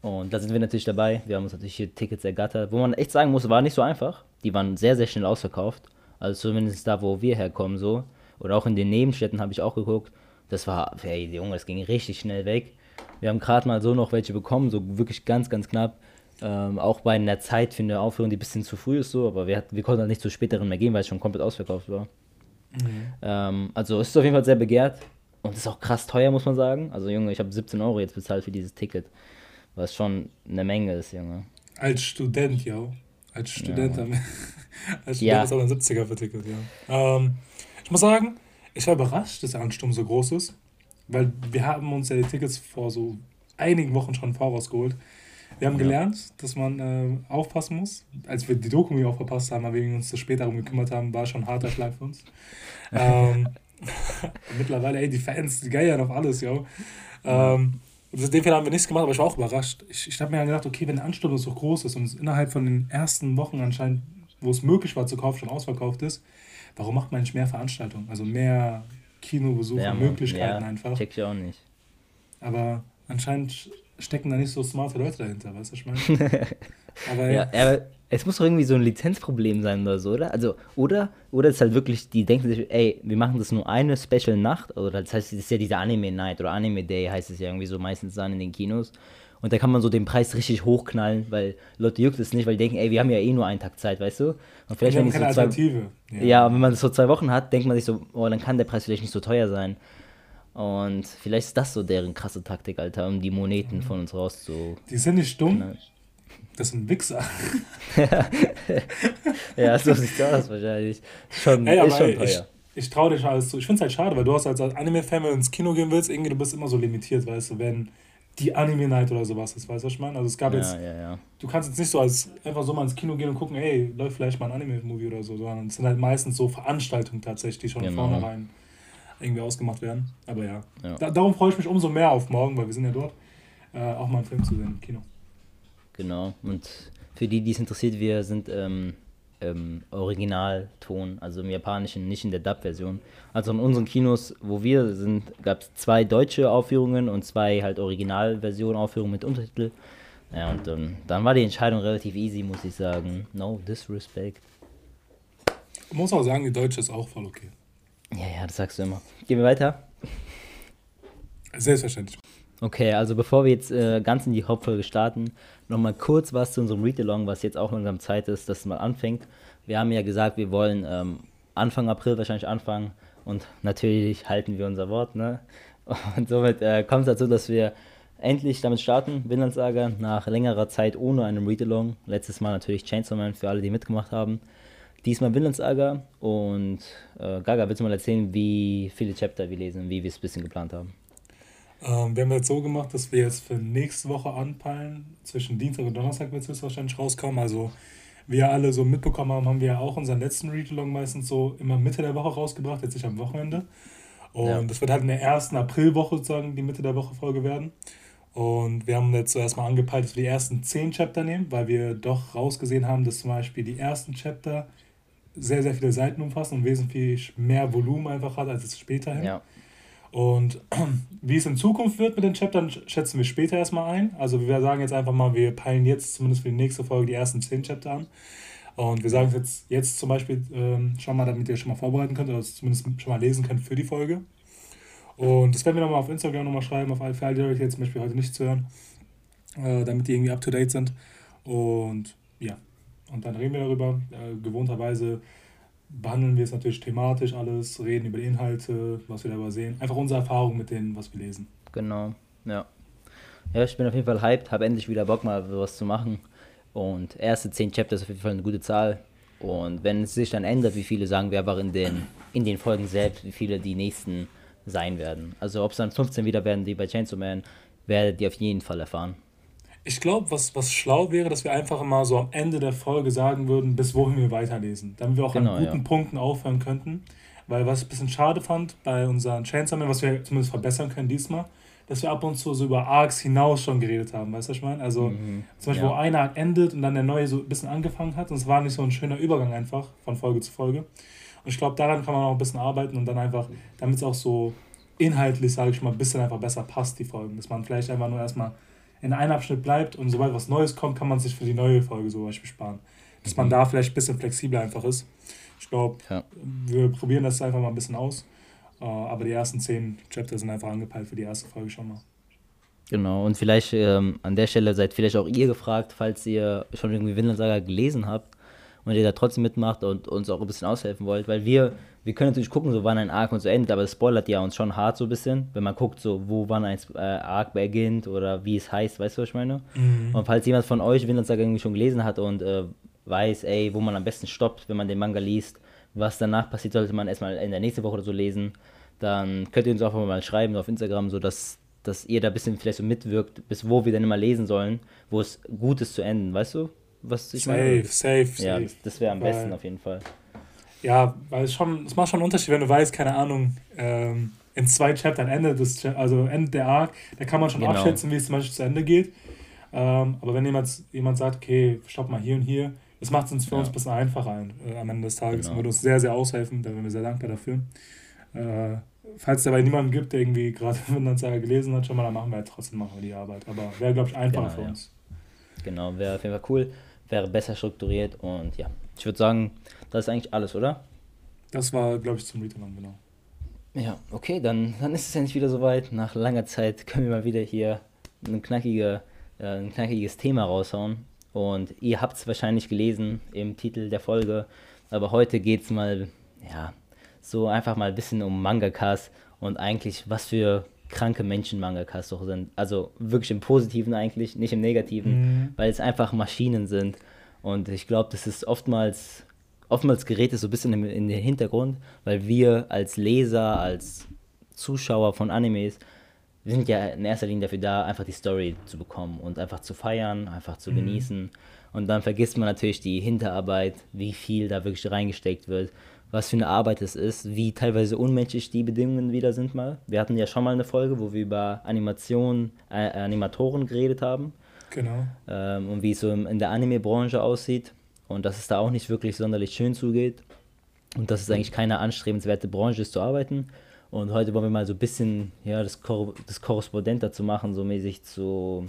Und da sind wir natürlich dabei. Wir haben uns natürlich hier Tickets ergattert, wo man echt sagen muss, war nicht so einfach. Die waren sehr, sehr schnell ausverkauft. Also zumindest da, wo wir herkommen, so. Oder auch in den Nebenstädten habe ich auch geguckt. Das war, hey, Junge, das ging richtig schnell weg. Wir haben gerade mal so noch welche bekommen, so wirklich ganz, ganz knapp. Ähm, auch bei einer Zeit für eine Aufführung, die ein bisschen zu früh ist, so, aber wir, wir konnten halt nicht zu späteren mehr gehen, weil es schon komplett ausverkauft war. Mhm. Ähm, also es ist auf jeden Fall sehr begehrt und ist auch krass teuer, muss man sagen. Also Junge, ich habe 17 Euro jetzt bezahlt für dieses Ticket, was schon eine Menge ist, Junge. Als Student, ja. Als Student, ja. als Student ja. ist aber ein 70er für Ticket, ja. Ähm, ich muss sagen, ich war überrascht, dass der Ansturm so groß ist, weil wir haben uns ja die Tickets vor so einigen Wochen schon vorausgeholt. Wir haben ja. gelernt, dass man äh, aufpassen muss. Als wir die Doku auch verpasst haben, weil wir uns das später darum gekümmert haben, war schon ein harter Schlag für uns. ähm, mittlerweile, ey, die Fans, die geiern auf alles, yo. Ähm, den Fehler haben wir nichts gemacht, aber ich war auch überrascht. Ich, ich habe mir dann gedacht, okay, wenn der Ansturm so groß ist und es innerhalb von den ersten Wochen anscheinend, wo es möglich war zu kaufen, schon ausverkauft ist, warum macht man nicht mehr Veranstaltungen? Also mehr Kinobesuche, ja, Möglichkeiten ja, einfach. Check ich auch nicht. Aber anscheinend stecken da nicht so smarte Leute dahinter, weißt du, ich meine? aber ja, ja, es muss doch irgendwie so ein Lizenzproblem sein oder so, oder? Also, oder, oder ist halt wirklich, die denken sich, ey, wir machen das nur eine Special Nacht, oder das heißt, es ist ja diese Anime Night oder Anime Day heißt es ja irgendwie so meistens dann in den Kinos. Und da kann man so den Preis richtig hochknallen, weil Leute juckt es nicht, weil die denken, ey, wir haben ja eh nur einen Tag Zeit, weißt du? Und vielleicht, wenn keine so Alternative. Zwei, ja. ja, und wenn man das so zwei Wochen hat, denkt man sich so, oh, dann kann der Preis vielleicht nicht so teuer sein. Und vielleicht ist das so deren krasse Taktik, Alter, um die Moneten mhm. von uns raus zu. Die sind nicht dumm. Knallen. Das sind Wichser. ja, so sieht das wahrscheinlich. Schon, ey, ist schon teuer. Ich, ich traue dich alles zu. Ich finde es halt schade, weil du hast als Anime-Fan, wenn du ins Kino gehen willst, irgendwie du bist immer so limitiert, weißt du, wenn die Anime-Night oder sowas ist, weißt du, was ich meine? Also es gab ja, jetzt, ja, ja. du kannst jetzt nicht so als einfach so mal ins Kino gehen und gucken, ey, läuft vielleicht mal ein Anime-Movie oder so, sondern es sind halt meistens so Veranstaltungen tatsächlich, die schon genau. vornherein irgendwie ausgemacht werden. Aber ja, ja. Da, darum freue ich mich umso mehr auf morgen, weil wir sind ja dort, äh, auch mal einen Film zu sehen im Kino. Genau, und für die, die es interessiert, wir sind ähm, ähm, Originalton, also im Japanischen, nicht in der Dub-Version. Also in unseren Kinos, wo wir sind, gab es zwei deutsche Aufführungen und zwei halt Originalversion-Aufführungen mit Untertitel. Ja, und dann, dann war die Entscheidung relativ easy, muss ich sagen. No disrespect. Ich muss auch sagen, die deutsche ist auch voll okay. Ja, ja, das sagst du immer. Gehen wir weiter? Selbstverständlich. Okay, also bevor wir jetzt äh, ganz in die Hauptfolge starten, nochmal kurz was zu unserem Read-Along, was jetzt auch langsam Zeit ist, dass es mal anfängt. Wir haben ja gesagt, wir wollen ähm, Anfang April wahrscheinlich anfangen und natürlich halten wir unser Wort, ne? Und somit äh, kommt es dazu, dass wir endlich damit starten, Vinland Saga, nach längerer Zeit ohne einen Read-Along. Letztes Mal natürlich Chainsaw Man für alle, die mitgemacht haben. Diesmal Vinland Saga und äh, Gaga, willst du mal erzählen, wie viele Chapter wir lesen, wie wir es ein bisschen geplant haben? Ähm, wir haben jetzt so gemacht, dass wir jetzt für nächste Woche anpeilen. Zwischen Dienstag und Donnerstag wird es wahrscheinlich rauskommen. Also, wie wir alle so mitbekommen haben, haben wir ja auch unseren letzten Read-Along meistens so immer Mitte der Woche rausgebracht, jetzt nicht am Wochenende. Und ja. das wird halt in der ersten Aprilwoche sozusagen die Mitte der Woche Folge werden. Und wir haben jetzt zuerst mal angepeilt, dass wir die ersten zehn Chapter nehmen, weil wir doch rausgesehen haben, dass zum Beispiel die ersten Chapter sehr, sehr viele Seiten umfassen und wesentlich mehr Volumen einfach hat als es später hin. Ja. Und wie es in Zukunft wird mit den Chaptern, schätzen wir später erstmal ein. Also wir sagen jetzt einfach mal, wir peilen jetzt zumindest für die nächste Folge die ersten zehn Chapter an. Und wir sagen es jetzt, jetzt zum Beispiel ähm, schon mal, damit ihr schon mal vorbereiten könnt oder zumindest schon mal lesen könnt für die Folge. Und das werden wir nochmal auf Instagram nochmal schreiben, auf alle Fälle, die euch jetzt zum Beispiel heute nicht zu hören, äh, damit die irgendwie up to date sind. Und ja, und dann reden wir darüber. Äh, gewohnterweise behandeln wir es natürlich thematisch alles, reden über die Inhalte, was wir dabei sehen. Einfach unsere Erfahrung mit dem, was wir lesen. Genau, ja. Ja, ich bin auf jeden Fall hyped, habe endlich wieder Bock mal was zu machen. Und erste zehn Chapter ist auf jeden Fall eine gute Zahl. Und wenn es sich dann ändert, wie viele sagen wir einfach in den, in den Folgen selbst, wie viele die nächsten sein werden. Also ob es dann 15 wieder werden, die bei Chainsaw Man, werdet ihr auf jeden Fall erfahren. Ich glaube, was, was schlau wäre, dass wir einfach mal so am Ende der Folge sagen würden, bis wohin wir weiterlesen. Damit wir auch genau, an guten ja. Punkten aufhören könnten. Weil was ich ein bisschen schade fand bei unseren Chainsaw Man, was wir zumindest verbessern können diesmal, dass wir ab und zu so über Arcs hinaus schon geredet haben, weißt du, was ich meine? Also mhm. zum Beispiel, ja. wo einer Arc endet und dann der neue so ein bisschen angefangen hat und es war nicht so ein schöner Übergang einfach von Folge zu Folge. Und ich glaube, daran kann man auch ein bisschen arbeiten und dann einfach, damit es auch so inhaltlich, sage ich mal, ein bisschen einfach besser passt, die Folgen. Dass man vielleicht einfach nur erstmal in einem Abschnitt bleibt und sobald was Neues kommt, kann man sich für die neue Folge zum Beispiel sparen. Dass man mhm. da vielleicht ein bisschen flexibler einfach ist. Ich glaube, ja. wir probieren das einfach mal ein bisschen aus. Äh, aber die ersten zehn Chapter sind einfach angepeilt für die erste Folge schon mal. Genau, und vielleicht ähm, an der Stelle seid vielleicht auch ihr gefragt, falls ihr schon irgendwie Vinland Saga gelesen habt und ihr da trotzdem mitmacht und uns auch ein bisschen aushelfen wollt, weil wir, wir können natürlich gucken, so wann ein Arc und so endet, aber das spoilert ja uns schon hart so ein bisschen, wenn man guckt, so wo wann ein äh, Arc beginnt oder wie es heißt, weißt du, was ich meine? Mhm. Und falls jemand von euch Vinland Saga irgendwie schon gelesen hat und äh, weiß, ey, wo man am besten stoppt, wenn man den Manga liest, was danach passiert, sollte man erstmal in der nächsten Woche oder so lesen, dann könnt ihr uns auch mal schreiben auf Instagram, so dass dass ihr da ein bisschen vielleicht so mitwirkt, bis wo wir dann immer lesen sollen, wo es gut ist zu enden, weißt du? Was ich safe, meine? safe, safe. Ja, das, das wäre am weil, besten auf jeden Fall. Ja, weil es schon, es macht schon einen Unterschied, wenn du weißt, keine Ahnung, ähm, in zwei Chaptern Ende des, also Ende der Arc, da kann man schon genau. abschätzen, wie es zum Beispiel zu Ende geht. Ähm, aber wenn jemand, jemand sagt, okay, stopp mal hier und hier, das macht es uns für ja. uns ein bisschen einfacher ein, äh, am Ende des Tages genau. würde uns sehr, sehr aushelfen, da wären wir sehr dankbar dafür. Äh, falls es dabei niemanden gibt, der irgendwie gerade Vinlandsaga gelesen hat, schon mal, dann machen wir halt trotzdem machen wir die Arbeit. Aber wäre, glaube ich, einfacher genau, für ja. uns. Genau, wäre auf jeden Fall cool, wäre besser strukturiert und ja, ich würde sagen, das ist eigentlich alles, oder? Das war, glaube ich, zum Return, genau. Ja, okay, dann, dann ist es ja nicht wieder soweit. Nach langer Zeit können wir mal wieder hier ein, knackige, äh, ein knackiges Thema raushauen. Und ihr habt es wahrscheinlich gelesen im Titel der Folge, aber heute geht es mal, ja, so einfach mal ein bisschen um Mangakas und eigentlich was für kranke Menschen Mangakas doch sind. Also wirklich im Positiven eigentlich, nicht im Negativen, mhm. weil es einfach Maschinen sind. Und ich glaube, das ist oftmals, oftmals gerät es so ein bisschen in, in den Hintergrund, weil wir als Leser, als Zuschauer von Animes, wir sind ja in erster Linie dafür da, einfach die Story zu bekommen und einfach zu feiern, einfach zu mhm. genießen. Und dann vergisst man natürlich die Hinterarbeit, wie viel da wirklich reingesteckt wird was für eine Arbeit es ist, wie teilweise unmenschlich die Bedingungen wieder sind mal. Wir hatten ja schon mal eine Folge, wo wir über Animation, äh, Animatoren geredet haben. Genau. Ähm, und wie es so in der Anime-Branche aussieht. Und dass es da auch nicht wirklich sonderlich schön zugeht. Und dass es eigentlich keine anstrebenswerte Branche ist zu arbeiten. Und heute wollen wir mal so ein bisschen ja, das, Kor das Korrespondent dazu machen, so mäßig zu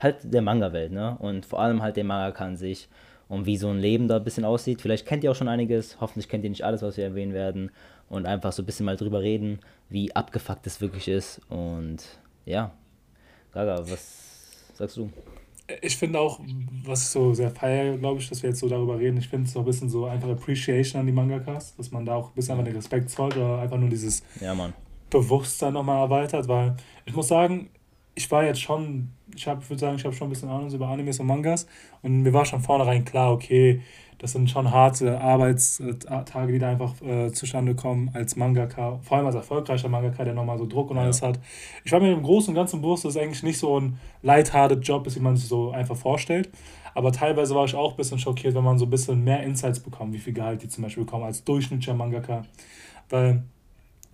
halt der Manga-Welt, ne? Und vor allem halt der Mangaka an sich und wie so ein Leben da ein bisschen aussieht. Vielleicht kennt ihr auch schon einiges, hoffentlich kennt ihr nicht alles, was wir erwähnen werden und einfach so ein bisschen mal drüber reden, wie abgefuckt es wirklich ist und ja, Gaga, was sagst du? Ich finde auch, was ich so sehr feier, glaube ich, dass wir jetzt so darüber reden, ich finde es so ein bisschen so einfach Appreciation an die Mangakas, dass man da auch ein bisschen einfach den Respekt zollt oder einfach nur dieses ja, Bewusstsein nochmal erweitert, weil ich muss sagen, ich war jetzt schon, ich habe, würde sagen, ich habe schon ein bisschen Ahnung über Animes und Mangas und mir war schon vornherein klar, okay, das sind schon harte Arbeitstage, die da einfach äh, zustande kommen als Mangaka, vor allem als erfolgreicher Mangaka, der nochmal so Druck und ja. alles hat. Ich war mir im Großen und Ganzen bewusst, dass es eigentlich nicht so ein lighthearted Job ist, wie man sich so einfach vorstellt. Aber teilweise war ich auch ein bisschen schockiert, wenn man so ein bisschen mehr Insights bekommt, wie viel Gehalt die zum Beispiel bekommen als durchschnittlicher Mangaka. Weil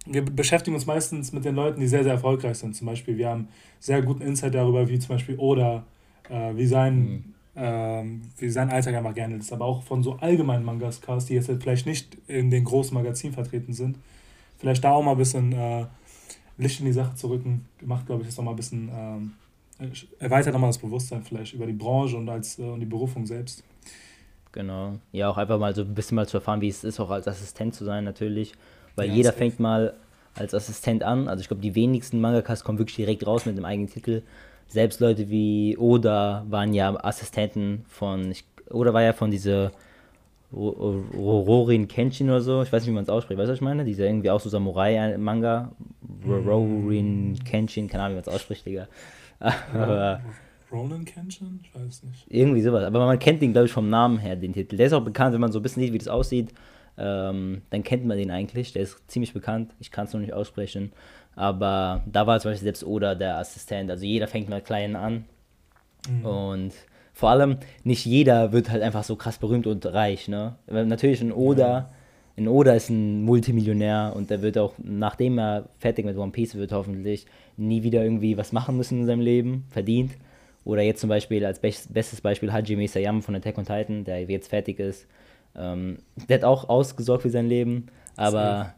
wir beschäftigen uns meistens mit den Leuten, die sehr, sehr erfolgreich sind. Zum Beispiel, wir haben sehr guten Insight darüber, wie zum Beispiel Oda, äh, wie, sein, mhm. ähm, wie sein Alltag einfach gerne ist. Aber auch von so allgemeinen Mangascast, die jetzt vielleicht nicht in den großen Magazinen vertreten sind. Vielleicht da auch mal ein bisschen äh, Licht in die Sache zu rücken, macht, glaube ich, das nochmal ein bisschen, ähm, erweitert nochmal das Bewusstsein vielleicht über die Branche und, als, äh, und die Berufung selbst. Genau. Ja, auch einfach mal so ein bisschen mal zu erfahren, wie es ist, auch als Assistent zu sein, natürlich. Weil ja, jeder fängt mal als Assistent an. Also ich glaube, die wenigsten Mangakas kommen wirklich direkt raus mit dem eigenen Titel. Selbst Leute wie Oda waren ja Assistenten von, ich, Oda war ja von dieser Rorin Kenshin oder so, ich weiß nicht, wie man es ausspricht, weißt du, was ich meine? Dieser irgendwie auch so Samurai-Manga, Rorin Kenshin, keine Ahnung, wie man es ausspricht, Digga. Ronin Kenshin? Ich weiß nicht. Irgendwie sowas, aber man kennt den, glaube ich, vom Namen her, den Titel. Der ist auch bekannt, wenn man so ein bisschen sieht, wie das aussieht ähm, dann kennt man den eigentlich. Der ist ziemlich bekannt. Ich kann es noch nicht aussprechen. Aber da war zum Beispiel selbst Oda der Assistent. Also jeder fängt mal klein an. Mhm. Und vor allem, nicht jeder wird halt einfach so krass berühmt und reich. Ne? Natürlich ein Oda. Ja. Ein Oda ist ein Multimillionär und der wird auch, nachdem er fertig mit One Piece wird, hoffentlich nie wieder irgendwie was machen müssen in seinem Leben, verdient. Oder jetzt zum Beispiel als bestes Beispiel Hajime Sayama von Attack on Titan, der jetzt fertig ist ähm, der hat auch ausgesorgt für sein Leben, aber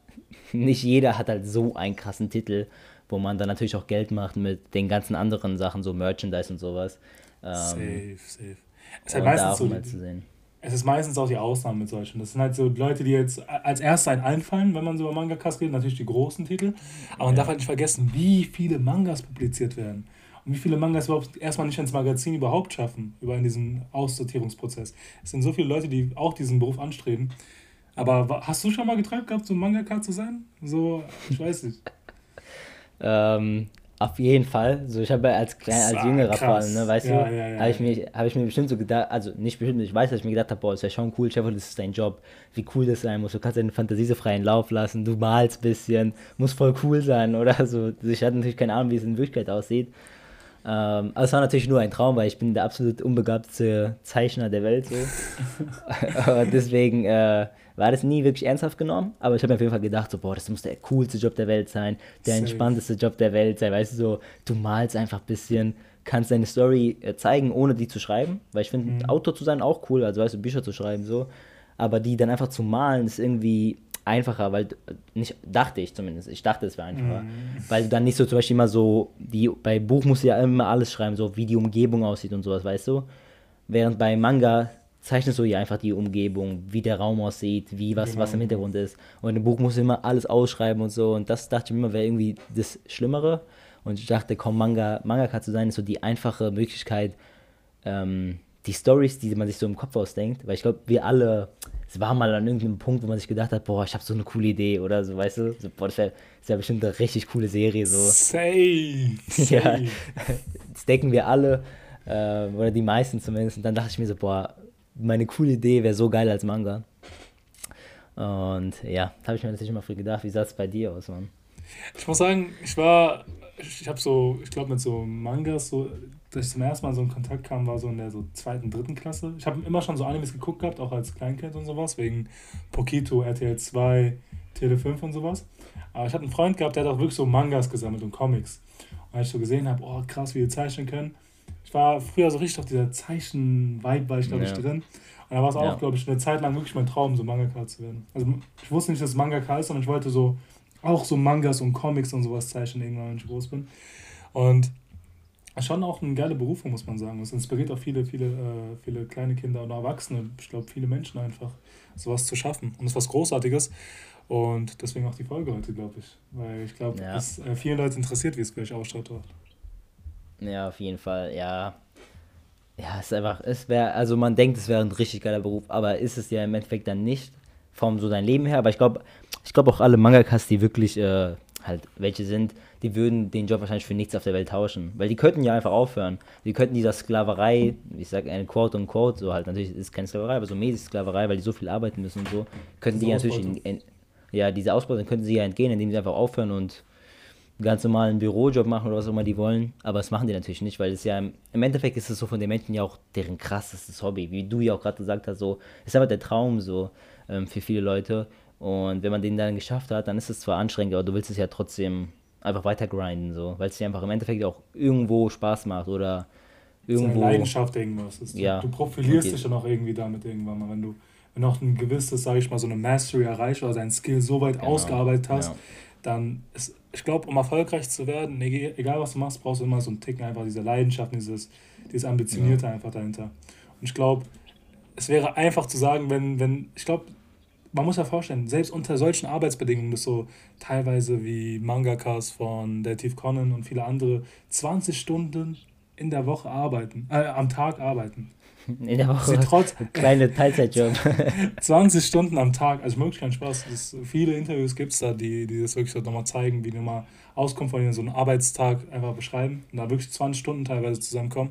nicht jeder hat halt so einen krassen Titel, wo man dann natürlich auch Geld macht mit den ganzen anderen Sachen, so Merchandise und sowas. Ähm, safe, safe. Es ist halt meistens so, sehen. Es ist meistens auch die Ausnahme mit solchen. Das sind halt so Leute, die jetzt als erstes einen einfallen, wenn man so über Mangakas redet, natürlich die großen Titel. Aber man ja. darf halt nicht vergessen, wie viele Mangas publiziert werden. Und wie viele Mangas überhaupt erstmal nicht ins Magazin überhaupt schaffen, über diesen Aussortierungsprozess. Es sind so viele Leute, die auch diesen Beruf anstreben. Aber hast du schon mal geträumt gehabt, so Mangaka zu sein? So, ich weiß nicht. ähm, auf jeden Fall. So, ich habe als klein, als jüngerer vor allem, ne, weißt ja, du, ja, ja, habe ich, mir, hab ich mir bestimmt so gedacht, also nicht bestimmt, ich weiß, dass ich mir gedacht habe, boah, das wäre schon cool, Chef, das ist dein Job, wie cool das sein muss. Du kannst deine Fantasie so freien Lauf lassen, du malst ein bisschen, muss voll cool sein oder so. Ich hatte natürlich keine Ahnung, wie es in Wirklichkeit aussieht. Ähm, aber es war natürlich nur ein Traum, weil ich bin der absolut unbegabteste Zeichner der Welt. So. deswegen äh, war das nie wirklich ernsthaft genommen. Aber ich habe mir auf jeden Fall gedacht, so, boah, das muss der coolste Job der Welt sein, der Safe. entspannteste Job der Welt sein. Weißt du, so, du malst einfach ein bisschen, kannst deine Story äh, zeigen, ohne die zu schreiben. Weil ich finde, mhm. Autor zu sein auch cool, also weißt du, Bücher zu schreiben, so. Aber die dann einfach zu malen, ist irgendwie einfacher, weil nicht dachte ich zumindest, ich dachte es wäre einfacher, mm. weil du dann nicht so zum Beispiel immer so die bei Buch musst du ja immer alles schreiben, so wie die Umgebung aussieht und sowas, weißt du, während bei Manga zeichnest du ja einfach die Umgebung, wie der Raum aussieht, wie was genau. was im Hintergrund ist. Und im Buch musst du immer alles ausschreiben und so. Und das dachte ich mir immer wäre irgendwie das Schlimmere. Und ich dachte, komm Manga Mangaka zu sein ist so die einfache Möglichkeit ähm, die Stories, die man sich so im Kopf ausdenkt, weil ich glaube, wir alle es war mal an irgendeinem Punkt, wo man sich gedacht hat, boah, ich habe so eine coole Idee oder so, weißt du? So, boah, das wäre wär bestimmt eine richtig coole Serie. So. Safe, safe. ja, das denken wir alle, äh, oder die meisten zumindest. Und dann dachte ich mir so, boah, meine coole Idee wäre so geil als Manga. Und ja, habe ich mir natürlich immer früh gedacht, wie sah es bei dir aus, Mann? Ich muss sagen, ich war, ich habe so, ich glaube mit so Mangas, so dass ich zum ersten Mal so in Kontakt kam, war so in der so zweiten, dritten Klasse. Ich habe immer schon so Animes geguckt gehabt, auch als Kleinkind und sowas, wegen Pokito, RTL 2, Tele 5 und sowas. Aber ich hatte einen Freund gehabt, der hat auch wirklich so Mangas gesammelt und Comics. Und als ich so gesehen habe, oh krass, wie die zeichnen können. Ich war früher so richtig auf dieser Zeichen-Vibe, war ich glaube ja. ich drin. Und da war es auch, ja. glaube ich, eine Zeit lang wirklich mein Traum, so Mangaka zu werden. Also ich wusste nicht, dass es Mangaka ist, sondern ich wollte so auch so Mangas und Comics und sowas zeichnen, irgendwann, wenn ich groß bin. Und Schon auch eine geile Berufung, muss man sagen. Es inspiriert auch viele, viele, äh, viele kleine Kinder und Erwachsene, ich glaube, viele Menschen einfach, sowas zu schaffen. Und das ist was Großartiges. Und deswegen auch die Folge heute, glaube ich. Weil ich glaube, ja. es äh, viele Leute interessiert, wie es gleich ausschaut dort. Ja, auf jeden Fall, ja. Ja, es ist einfach, es wäre, also man denkt, es wäre ein richtig geiler Beruf, aber ist es ja im Endeffekt dann nicht, vom so dein Leben her. Aber ich glaube, ich glaube auch alle Mangakas, die wirklich äh, halt welche sind, die würden den Job wahrscheinlich für nichts auf der Welt tauschen. Weil die könnten ja einfach aufhören. Die könnten dieser Sklaverei, ich sage eine Quote und Quote, so halt, natürlich ist es keine Sklaverei, aber so mäßig Sklaverei, weil die so viel arbeiten müssen und so, könnten die natürlich, in, in, ja, diese Ausbeutung könnten sie ja entgehen, indem sie einfach aufhören und einen ganz normalen Bürojob machen oder was auch immer die wollen. Aber das machen die natürlich nicht, weil es ja im Endeffekt ist es so von den Menschen ja auch deren krassestes Hobby. Wie du ja auch gerade gesagt hast, so ist aber der Traum so ähm, für viele Leute. Und wenn man den dann geschafft hat, dann ist es zwar anstrengend, aber du willst es ja trotzdem einfach weiter grinden, so, weil es dir einfach im Endeffekt auch irgendwo Spaß macht oder irgendwo. Seine Leidenschaft irgendwas ist. Ja. Du profilierst okay. dich dann auch irgendwie damit irgendwann mal, wenn du, wenn auch ein gewisses, sage ich mal, so eine Mastery erreichst oder deinen Skill so weit genau. ausgearbeitet hast, ja. dann ist, ich glaube, um erfolgreich zu werden, egal was du machst, brauchst du immer so einen Ticken einfach diese Leidenschaft, dieses, dieses Ambitionierte ja. einfach dahinter. Und ich glaube, es wäre einfach zu sagen, wenn, wenn, ich glaube, man muss ja vorstellen, selbst unter solchen Arbeitsbedingungen, das so teilweise wie Mangakas von Detective Conan und viele andere, 20 Stunden in der Woche arbeiten, äh, am Tag arbeiten. In der Woche. Sie trotz, kleine Teilzeitjob. 20 Stunden am Tag, also wirklich kein Spaß. Das, viele Interviews gibt es da, die, die das wirklich so nochmal zeigen, wie die nochmal Auskunft von so einen Arbeitstag einfach beschreiben und da wirklich 20 Stunden teilweise zusammenkommen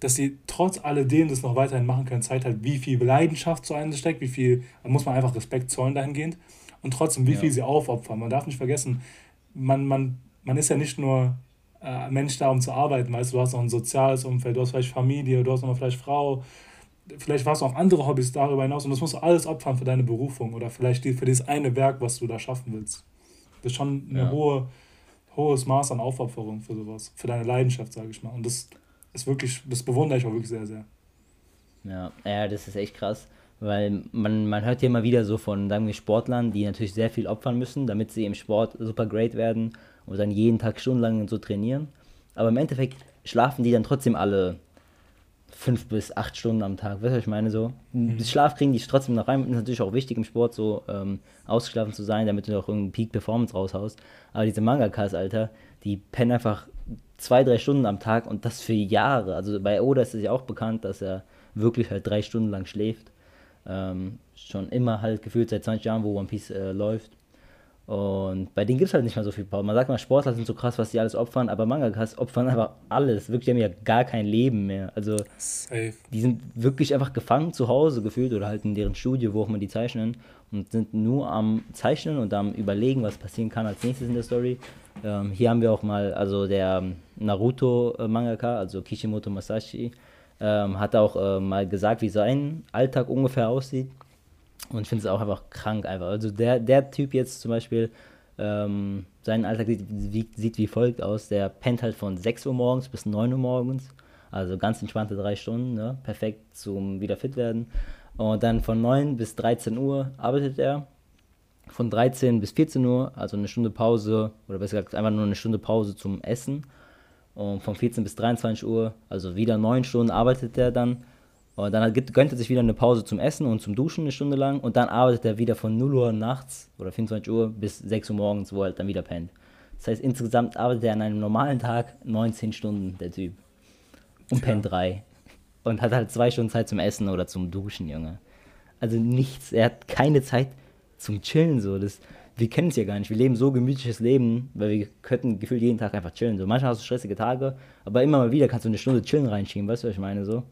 dass sie trotz alledem das noch weiterhin machen können, zeigt halt, wie viel Leidenschaft zu einem steckt, wie viel, da muss man einfach Respekt zollen dahingehend und trotzdem, wie ja. viel sie aufopfern. Man darf nicht vergessen, man, man, man ist ja nicht nur äh, Mensch da, um zu arbeiten, weißt du, du hast noch ein soziales Umfeld, du hast vielleicht Familie, du hast noch vielleicht Frau, vielleicht hast du auch andere Hobbys darüber hinaus und das musst du alles opfern für deine Berufung oder vielleicht für dieses eine Werk, was du da schaffen willst. Das ist schon ein ja. hohe, hohes Maß an Aufopferung für sowas, für deine Leidenschaft, sage ich mal. Und das ist wirklich, das bewundere ich auch wirklich sehr, sehr. Ja, ja, das ist echt krass, weil man, man hört ja immer wieder so von, sagen wir, Sportlern, die natürlich sehr viel opfern müssen, damit sie im Sport super great werden und dann jeden Tag stundenlang so trainieren. Aber im Endeffekt schlafen die dann trotzdem alle fünf bis acht Stunden am Tag. Weißt du, was ich meine? So, mhm. Schlaf kriegen die trotzdem noch rein. Ist natürlich auch wichtig im Sport, so ähm, ausgeschlafen zu sein, damit du auch irgendeinen Peak Performance raushaust. Aber diese Mangakas, Alter, die pennen einfach zwei, drei Stunden am Tag und das für Jahre. Also bei Oda ist es ja auch bekannt, dass er wirklich halt drei Stunden lang schläft. Ähm, schon immer halt gefühlt seit 20 Jahren, wo One Piece äh, läuft. Und bei denen gibt es halt nicht mehr so viel Pause. Man sagt mal, Sportler sind so krass, was die alles opfern, aber Mangakas opfern einfach alles. Wirklich, die haben ja gar kein Leben mehr. Also, Safe. die sind wirklich einfach gefangen zu Hause gefühlt oder halt in deren Studio, wo auch immer die zeichnen und sind nur am Zeichnen und am Überlegen, was passieren kann als nächstes in der Story. Ähm, hier haben wir auch mal, also der Naruto-Mangaka, also Kishimoto Masashi, ähm, hat auch äh, mal gesagt, wie sein Alltag ungefähr aussieht. Und ich finde es auch einfach krank einfach. Also der, der Typ jetzt zum Beispiel, ähm, sein Alltag sieht wie, sieht wie folgt aus. Der pennt halt von 6 Uhr morgens bis 9 Uhr morgens. Also ganz entspannte drei Stunden, ne? perfekt zum wieder fit werden. Und dann von 9 bis 13 Uhr arbeitet er. Von 13 bis 14 Uhr, also eine Stunde Pause, oder besser gesagt einfach nur eine Stunde Pause zum Essen. Und von 14 bis 23 Uhr, also wieder 9 Stunden arbeitet er dann. Und dann gönnt er sich wieder eine Pause zum Essen und zum Duschen eine Stunde lang. Und dann arbeitet er wieder von 0 Uhr nachts oder 24 Uhr bis 6 Uhr morgens, wo er halt dann wieder pennt. Das heißt, insgesamt arbeitet er an einem normalen Tag 19 Stunden, der Typ. Und pennt 3. Und hat halt 2 Stunden Zeit zum Essen oder zum Duschen, Junge. Also nichts. Er hat keine Zeit zum Chillen, so. Das, wir kennen es ja gar nicht. Wir leben so gemütliches Leben, weil wir könnten gefühlt jeden Tag einfach chillen. So, manchmal hast du stressige Tage, aber immer mal wieder kannst du eine Stunde chillen reinschieben, weißt du, was ich meine? So.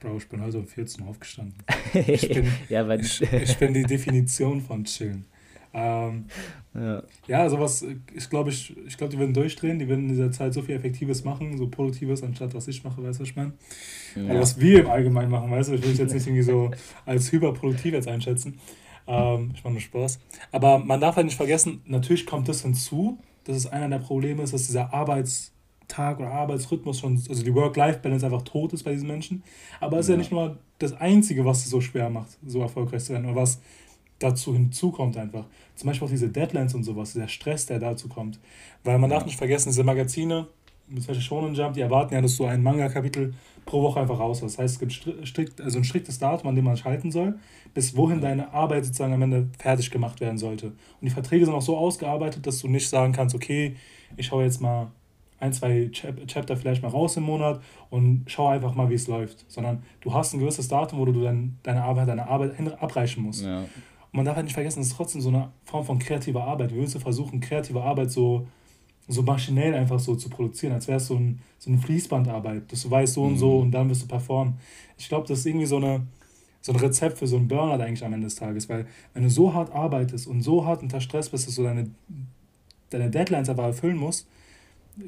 Bro, ich bin heute um 14 Uhr aufgestanden. Ich bin, ja, ich, ich, bin die Definition von chillen. Ähm, ja. ja, sowas, ich glaube, ich, ich glaube, die werden durchdrehen, die werden in dieser Zeit so viel Effektives machen, so Produktives, anstatt was ich mache, weißt du, was ich meine? Ja. Aber was wir im Allgemeinen machen, weißt du, ich will es jetzt nicht irgendwie so als hyperproduktiv jetzt einschätzen. Ähm, ich mache nur Spaß. Aber man darf halt nicht vergessen, natürlich kommt das hinzu, dass es einer der Probleme ist, dass dieser Arbeits- Tag oder Arbeitsrhythmus schon, also die Work-Life-Balance einfach tot ist bei diesen Menschen. Aber es ja. ist ja nicht nur das Einzige, was es so schwer macht, so erfolgreich zu werden, oder was dazu hinzukommt einfach. Zum Beispiel auch diese Deadlines und sowas, der Stress, der dazu kommt. Weil man ja. darf nicht vergessen, diese Magazine, zum Beispiel Shonen Jump, die erwarten ja, dass du ein Manga-Kapitel pro Woche einfach raus hast. Das heißt, es gibt strikt, also ein striktes Datum, an dem man sich halten soll, bis wohin deine Arbeit sozusagen am Ende fertig gemacht werden sollte. Und die Verträge sind auch so ausgearbeitet, dass du nicht sagen kannst, okay, ich schaue jetzt mal ein, zwei Chapter vielleicht mal raus im Monat und schau einfach mal, wie es läuft. Sondern du hast ein gewisses Datum, wo du dann deine Arbeit, deine Arbeit abreichen musst. Ja. Man darf halt nicht vergessen, es ist trotzdem so eine Form von kreativer Arbeit. Wir würden versuchen, kreative Arbeit so, so maschinell einfach so zu produzieren, als wäre es so, ein, so eine Fließbandarbeit, dass du weißt so mhm. und so und dann wirst du performen. Ich glaube, das ist irgendwie so eine so ein Rezept für so einen Burnout eigentlich am Ende des Tages, weil wenn du so hart arbeitest und so hart unter Stress bist, dass du deine, deine Deadlines einfach erfüllen musst,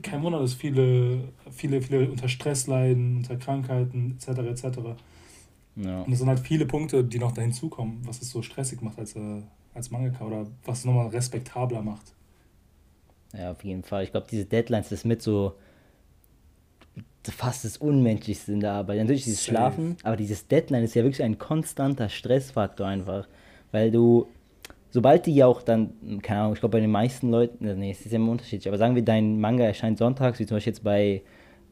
kein Wunder, dass viele, viele, viele unter Stress leiden, unter Krankheiten etc. etc. Ja. Und es sind halt viele Punkte, die noch da hinzukommen, was es so stressig macht als, äh, als Mangaka oder was es nochmal respektabler macht. Ja, auf jeden Fall. Ich glaube, diese Deadlines das ist mit so fast das Unmenschlichste in der Arbeit. Natürlich dieses Safe. Schlafen, aber dieses Deadline ist ja wirklich ein konstanter Stressfaktor einfach. Weil du sobald die ja auch dann, keine Ahnung, ich glaube bei den meisten Leuten, äh, nee, es ist ja immer unterschiedlich, aber sagen wir, dein Manga erscheint sonntags, wie zum Beispiel jetzt bei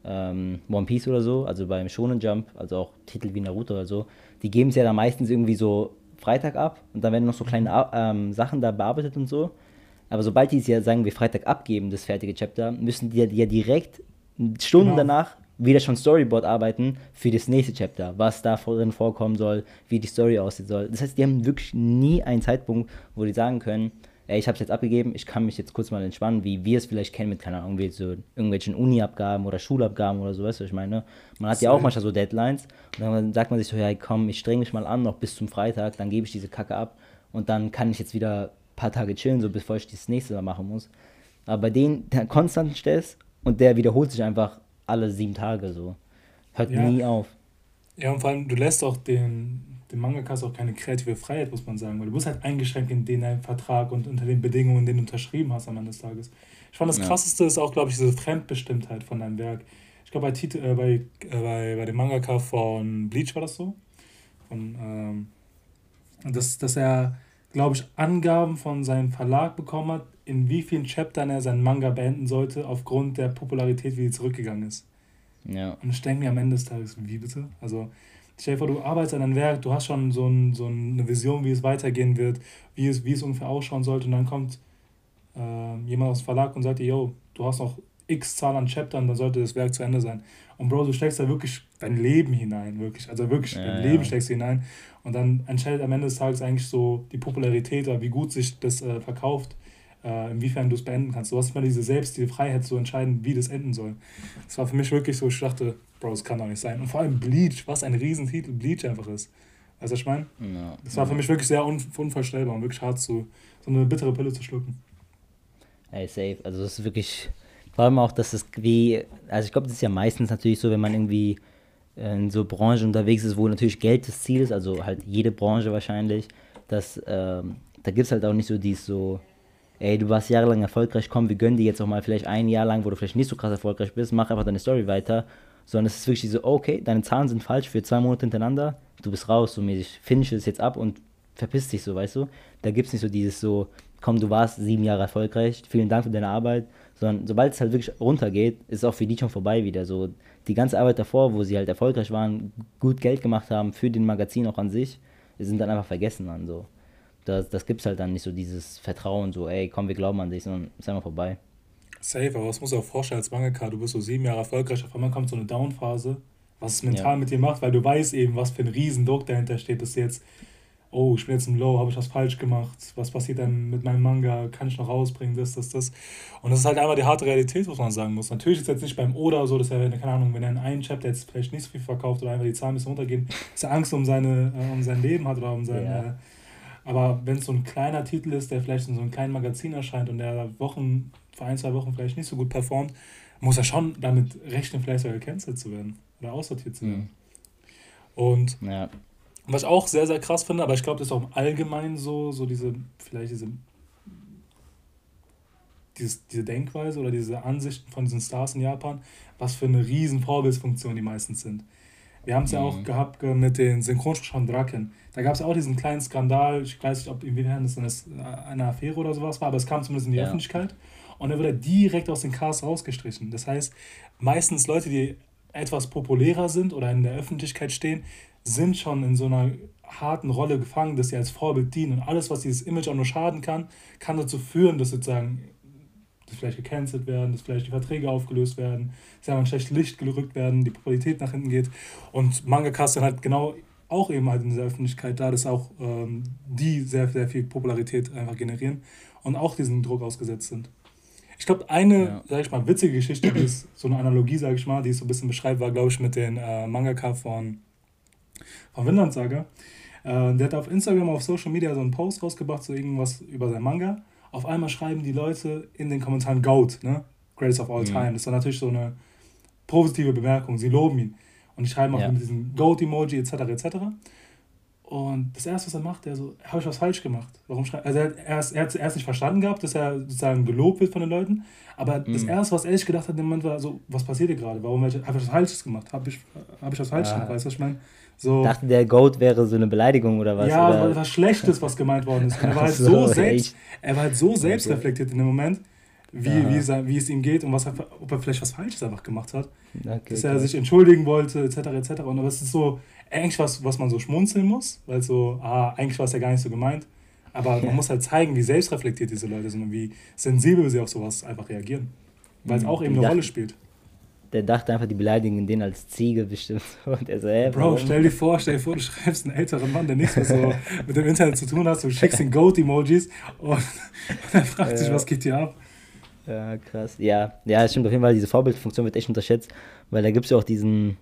ähm, One Piece oder so, also beim Shonen Jump, also auch Titel wie Naruto oder so, die geben es ja dann meistens irgendwie so Freitag ab und dann werden noch so kleine ähm, Sachen da bearbeitet und so. Aber sobald die es ja, sagen wir, Freitag abgeben, das fertige Chapter, müssen die ja direkt Stunden genau. danach wieder schon Storyboard arbeiten für das nächste Chapter, was da drin vorkommen soll, wie die Story aussehen soll. Das heißt, die haben wirklich nie einen Zeitpunkt, wo die sagen können, ey, ich habe es jetzt abgegeben, ich kann mich jetzt kurz mal entspannen, wie wir es vielleicht kennen mit, keine Ahnung, so irgendwelchen Uni-Abgaben oder Schulabgaben oder so, weißt du, was ich meine? Man hat ja auch manchmal so Deadlines und dann sagt man sich so, ja, komm, ich streng mich mal an, noch bis zum Freitag, dann gebe ich diese Kacke ab und dann kann ich jetzt wieder ein paar Tage chillen, so bevor ich das nächste Mal machen muss. Aber bei denen, der konstanten Stress und der wiederholt sich einfach alle sieben Tage so. Hört ja. nie auf. Ja, und vor allem, du lässt auch den, den Mangakas auch keine kreative Freiheit, muss man sagen, weil du bist halt eingeschränkt in den Vertrag und unter den Bedingungen, den du unterschrieben hast am Ende des Tages. Ich fand das ja. krasseste ist auch, glaube ich, diese Fremdbestimmtheit von deinem Werk. Ich glaube, bei, äh, bei, äh, bei, bei dem Mangaka von Bleach war das so. Von, ähm, dass, dass er, glaube ich, Angaben von seinem Verlag bekommen hat, in wie vielen Chaptern er seinen Manga beenden sollte, aufgrund der Popularität, wie die zurückgegangen ist. Ja. Und ich denke mir am Ende des Tages, wie bitte? Also, stell dir vor, du arbeitest an einem Werk, du hast schon so, ein, so eine Vision, wie es weitergehen wird, wie es, wie es ungefähr ausschauen sollte, und dann kommt äh, jemand aus dem Verlag und sagt dir, yo, du hast noch x Zahl an Chaptern, dann sollte das Werk zu Ende sein. Und Bro, du steckst da wirklich dein Leben hinein, wirklich. Also wirklich ja, dein Leben steckst du hinein. Und dann entscheidet am Ende des Tages eigentlich so die Popularität oder wie gut sich das äh, verkauft, äh, inwiefern du es beenden kannst. Du hast immer diese selbst, diese Freiheit zu entscheiden, wie das enden soll. Das war für mich wirklich so, ich dachte, Bro, das kann doch nicht sein. Und vor allem Bleach, was ein Riesentitel Bleach einfach ist. Also ich meine, ja, das war ja. für mich wirklich sehr un unvorstellbar und wirklich hart, zu, so eine bittere Pille zu schlucken. Ey, safe. Also das ist wirklich vor allem auch, dass es wie, also ich glaube, das ist ja meistens natürlich so, wenn man irgendwie in so Branchen unterwegs ist, wo natürlich Geld das Ziel ist, also halt jede Branche wahrscheinlich, dass ähm, da gibt es halt auch nicht so dies so, ey, du warst jahrelang erfolgreich, komm, wir gönnen dir jetzt auch mal vielleicht ein Jahr lang, wo du vielleicht nicht so krass erfolgreich bist, mach einfach deine Story weiter, sondern es ist wirklich so, okay, deine Zahlen sind falsch für zwei Monate hintereinander, du bist raus, so mäßig, finish es jetzt ab und verpiss dich so, weißt du? Da gibt es nicht so dieses so, komm, du warst sieben Jahre erfolgreich, vielen Dank für deine Arbeit, sondern sobald es halt wirklich runtergeht, ist es auch für die schon vorbei wieder. So die ganze Arbeit davor, wo sie halt erfolgreich waren, gut Geld gemacht haben für den Magazin auch an sich, sind dann einfach vergessen dann so. Das, das gibt es halt dann nicht so dieses Vertrauen, so, ey, komm, wir glauben an dich, sondern ist einfach vorbei. Safe, aber was muss du auch vorstellen als Mangaka? Du bist so sieben Jahre erfolgreich, auf einmal kommt so eine Downphase, was es mental ja. mit dir macht, weil du weißt eben, was für ein Riesendruck dahinter steht, dass du jetzt oh, ich bin jetzt im Low, habe ich was falsch gemacht, was passiert dann mit meinem Manga, kann ich noch rausbringen, das, das, das. Und das ist halt einfach die harte Realität, was man sagen muss. Natürlich ist jetzt nicht beim Oda so, dass er, keine Ahnung, wenn er in einem Chapter jetzt vielleicht nicht so viel verkauft oder einfach die Zahlen ein bisschen runtergehen, dass er Angst um, seine, äh, um sein Leben hat oder um sein... Ja. Aber wenn es so ein kleiner Titel ist, der vielleicht in so einem kleinen Magazin erscheint und der Wochen, für ein, zwei Wochen vielleicht nicht so gut performt, muss er schon damit rechnen, vielleicht sogar gecancelt zu werden oder aussortiert zu werden. Mhm. Und ja. Was ich auch sehr, sehr krass finde, aber ich glaube, das ist auch im Allgemeinen so, so diese, vielleicht diese, dieses, diese Denkweise oder diese Ansichten von diesen Stars in Japan, was für eine riesen Vorbildsfunktion die meistens sind. Wir haben es mhm. ja auch gehabt mit den Synchronsprechern Draken. Da gab es auch diesen kleinen Skandal, ich weiß nicht, ob inwiefern das eine Affäre oder sowas war, aber es kam zumindest in die ja. Öffentlichkeit. Und dann wurde er direkt aus den Cars rausgestrichen. Das heißt, meistens Leute, die etwas populärer sind oder in der Öffentlichkeit stehen, sind schon in so einer harten Rolle gefangen, dass sie als Vorbild dienen. Und alles, was dieses Image auch nur schaden kann, kann dazu führen, dass sozusagen dass vielleicht gecancelt werden, dass vielleicht die Verträge aufgelöst werden, dass ein schlecht Licht gerückt werden, die Popularität nach hinten geht. Und Mangakas sind halt genau auch eben halt in dieser Öffentlichkeit da, dass auch ähm, die sehr, sehr viel Popularität einfach generieren und auch diesen Druck ausgesetzt sind. Ich glaube, eine, ja. sag ich mal, witzige Geschichte, die ist so eine Analogie, sag ich mal, die es so ein bisschen beschreibt, war, glaube ich, mit den äh, Mangaka von von Vinland Saga. Äh, der hat auf Instagram, auf Social Media so einen Post rausgebracht, so irgendwas über sein Manga. Auf einmal schreiben die Leute in den Kommentaren GOAT, ne? Greatest of all mhm. time. Das ist dann natürlich so eine positive Bemerkung. Sie loben ihn. Und die schreiben auch ja. mit diesem Goat-Emoji etc. etc. Und das erste, was er macht, der so, habe ich was falsch gemacht? Warum schreibt Also er, er, er hat es erst nicht verstanden gehabt, dass er sozusagen gelobt wird von den Leuten. Aber mhm. das erste, was er sich gedacht hat dem Moment war so, was passiert hier gerade? Warum habe ich, was Falsches gemacht? Habe ich, hab ich was Falsches ja. gemacht? Weißt du, was ich meine? So. Dachte, der Goat wäre so eine Beleidigung oder was? Ja, oder? was Schlechtes, was gemeint worden ist. Und er war halt so, so selbst, er war halt so selbstreflektiert in dem Moment, wie, wie, es, wie es ihm geht und was er, ob er vielleicht was Falsches einfach gemacht hat. Okay, dass er okay. sich entschuldigen wollte, etc. etc. Und aber es ist so eigentlich was, was man so schmunzeln muss, weil so, ah, eigentlich war es ja gar nicht so gemeint. Aber man muss halt zeigen, wie selbstreflektiert diese Leute sind und wie sensibel sie auf sowas einfach reagieren. Weil es mhm. auch eben eine Rolle spielt der dachte einfach, die beleidigen den als Ziege bestimmt. Und er so, ey, Bro, warum? stell dir vor, stell dir vor, du schreibst einen älteren Mann, der nichts mehr so mit dem Internet zu tun hat, du schickst den Goat-Emojis und, er fragt ja. sich, was geht hier ab? Ja, krass. Ja, ja, stimmt auf jeden Fall, diese Vorbildfunktion wird echt unterschätzt, weil da gibt es ja auch diesen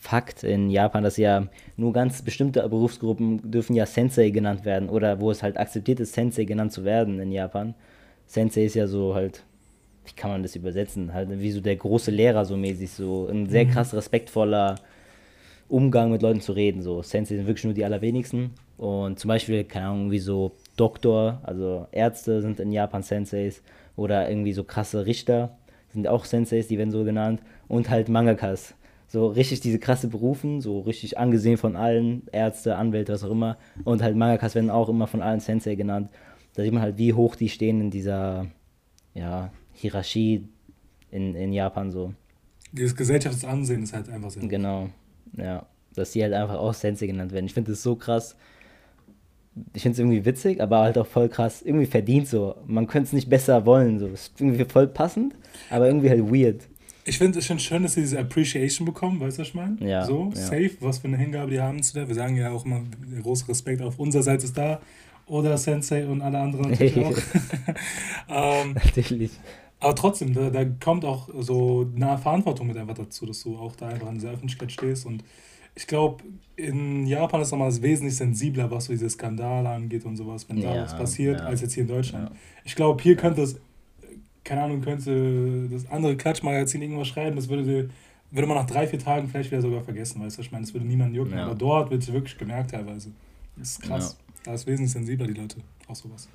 Fakt in Japan, dass ja nur ganz bestimmte Berufsgruppen dürfen ja Sensei genannt werden oder wo es halt akzeptiert ist, Sensei genannt zu werden in Japan. Sensei ist ja so halt wie kann man das übersetzen? Halt wie so der große Lehrer so mäßig, so ein sehr mhm. krass respektvoller Umgang mit Leuten zu reden. So Sensei sind wirklich nur die allerwenigsten. Und zum Beispiel, keine Ahnung, wie so Doktor, also Ärzte sind in Japan Senseis oder irgendwie so krasse Richter sind auch Senseis, die werden so genannt. Und halt Mangakas. So richtig diese krasse Berufen, so richtig angesehen von allen, Ärzte, Anwälte, was auch immer. Und halt Mangakas werden auch immer von allen Sensei genannt. Da sieht man halt, wie hoch die stehen in dieser, ja, Hierarchie in, in Japan so. Dieses Gesellschaftsansehen ist halt einfach so. Genau, ja. Dass die halt einfach auch Sensei genannt werden. Ich finde das so krass, ich finde es irgendwie witzig, aber halt auch voll krass, irgendwie verdient so. Man könnte es nicht besser wollen, so. Ist irgendwie voll passend, aber irgendwie halt weird. Ich finde es schon schön, dass sie diese Appreciation bekommen, weißt du, was ich meine? Ja. So, ja. safe, was für eine Hingabe die haben zu der. Wir sagen ja auch immer, der große Respekt auf unserer Seite ist da. Oder Sensei und alle anderen natürlich auch. ähm, natürlich. Aber trotzdem, da, da kommt auch so eine Verantwortung mit einfach dazu, dass du auch da einfach in dieser Öffentlichkeit stehst. Und ich glaube, in Japan ist nochmal das wesentlich sensibler, was so diese Skandale angeht und sowas, wenn da was passiert, ja. als jetzt hier in Deutschland. Ja. Ich glaube, hier könnte es, keine Ahnung, könnte das andere Klatschmagazin irgendwas schreiben, das würde, würde man nach drei, vier Tagen vielleicht wieder sogar vergessen, weißt du, ich meine, das würde niemand jucken. Aber dort wird es wirklich gemerkt teilweise. Das ist krass. Da ist wesentlich sensibler, die Leute, auch sowas.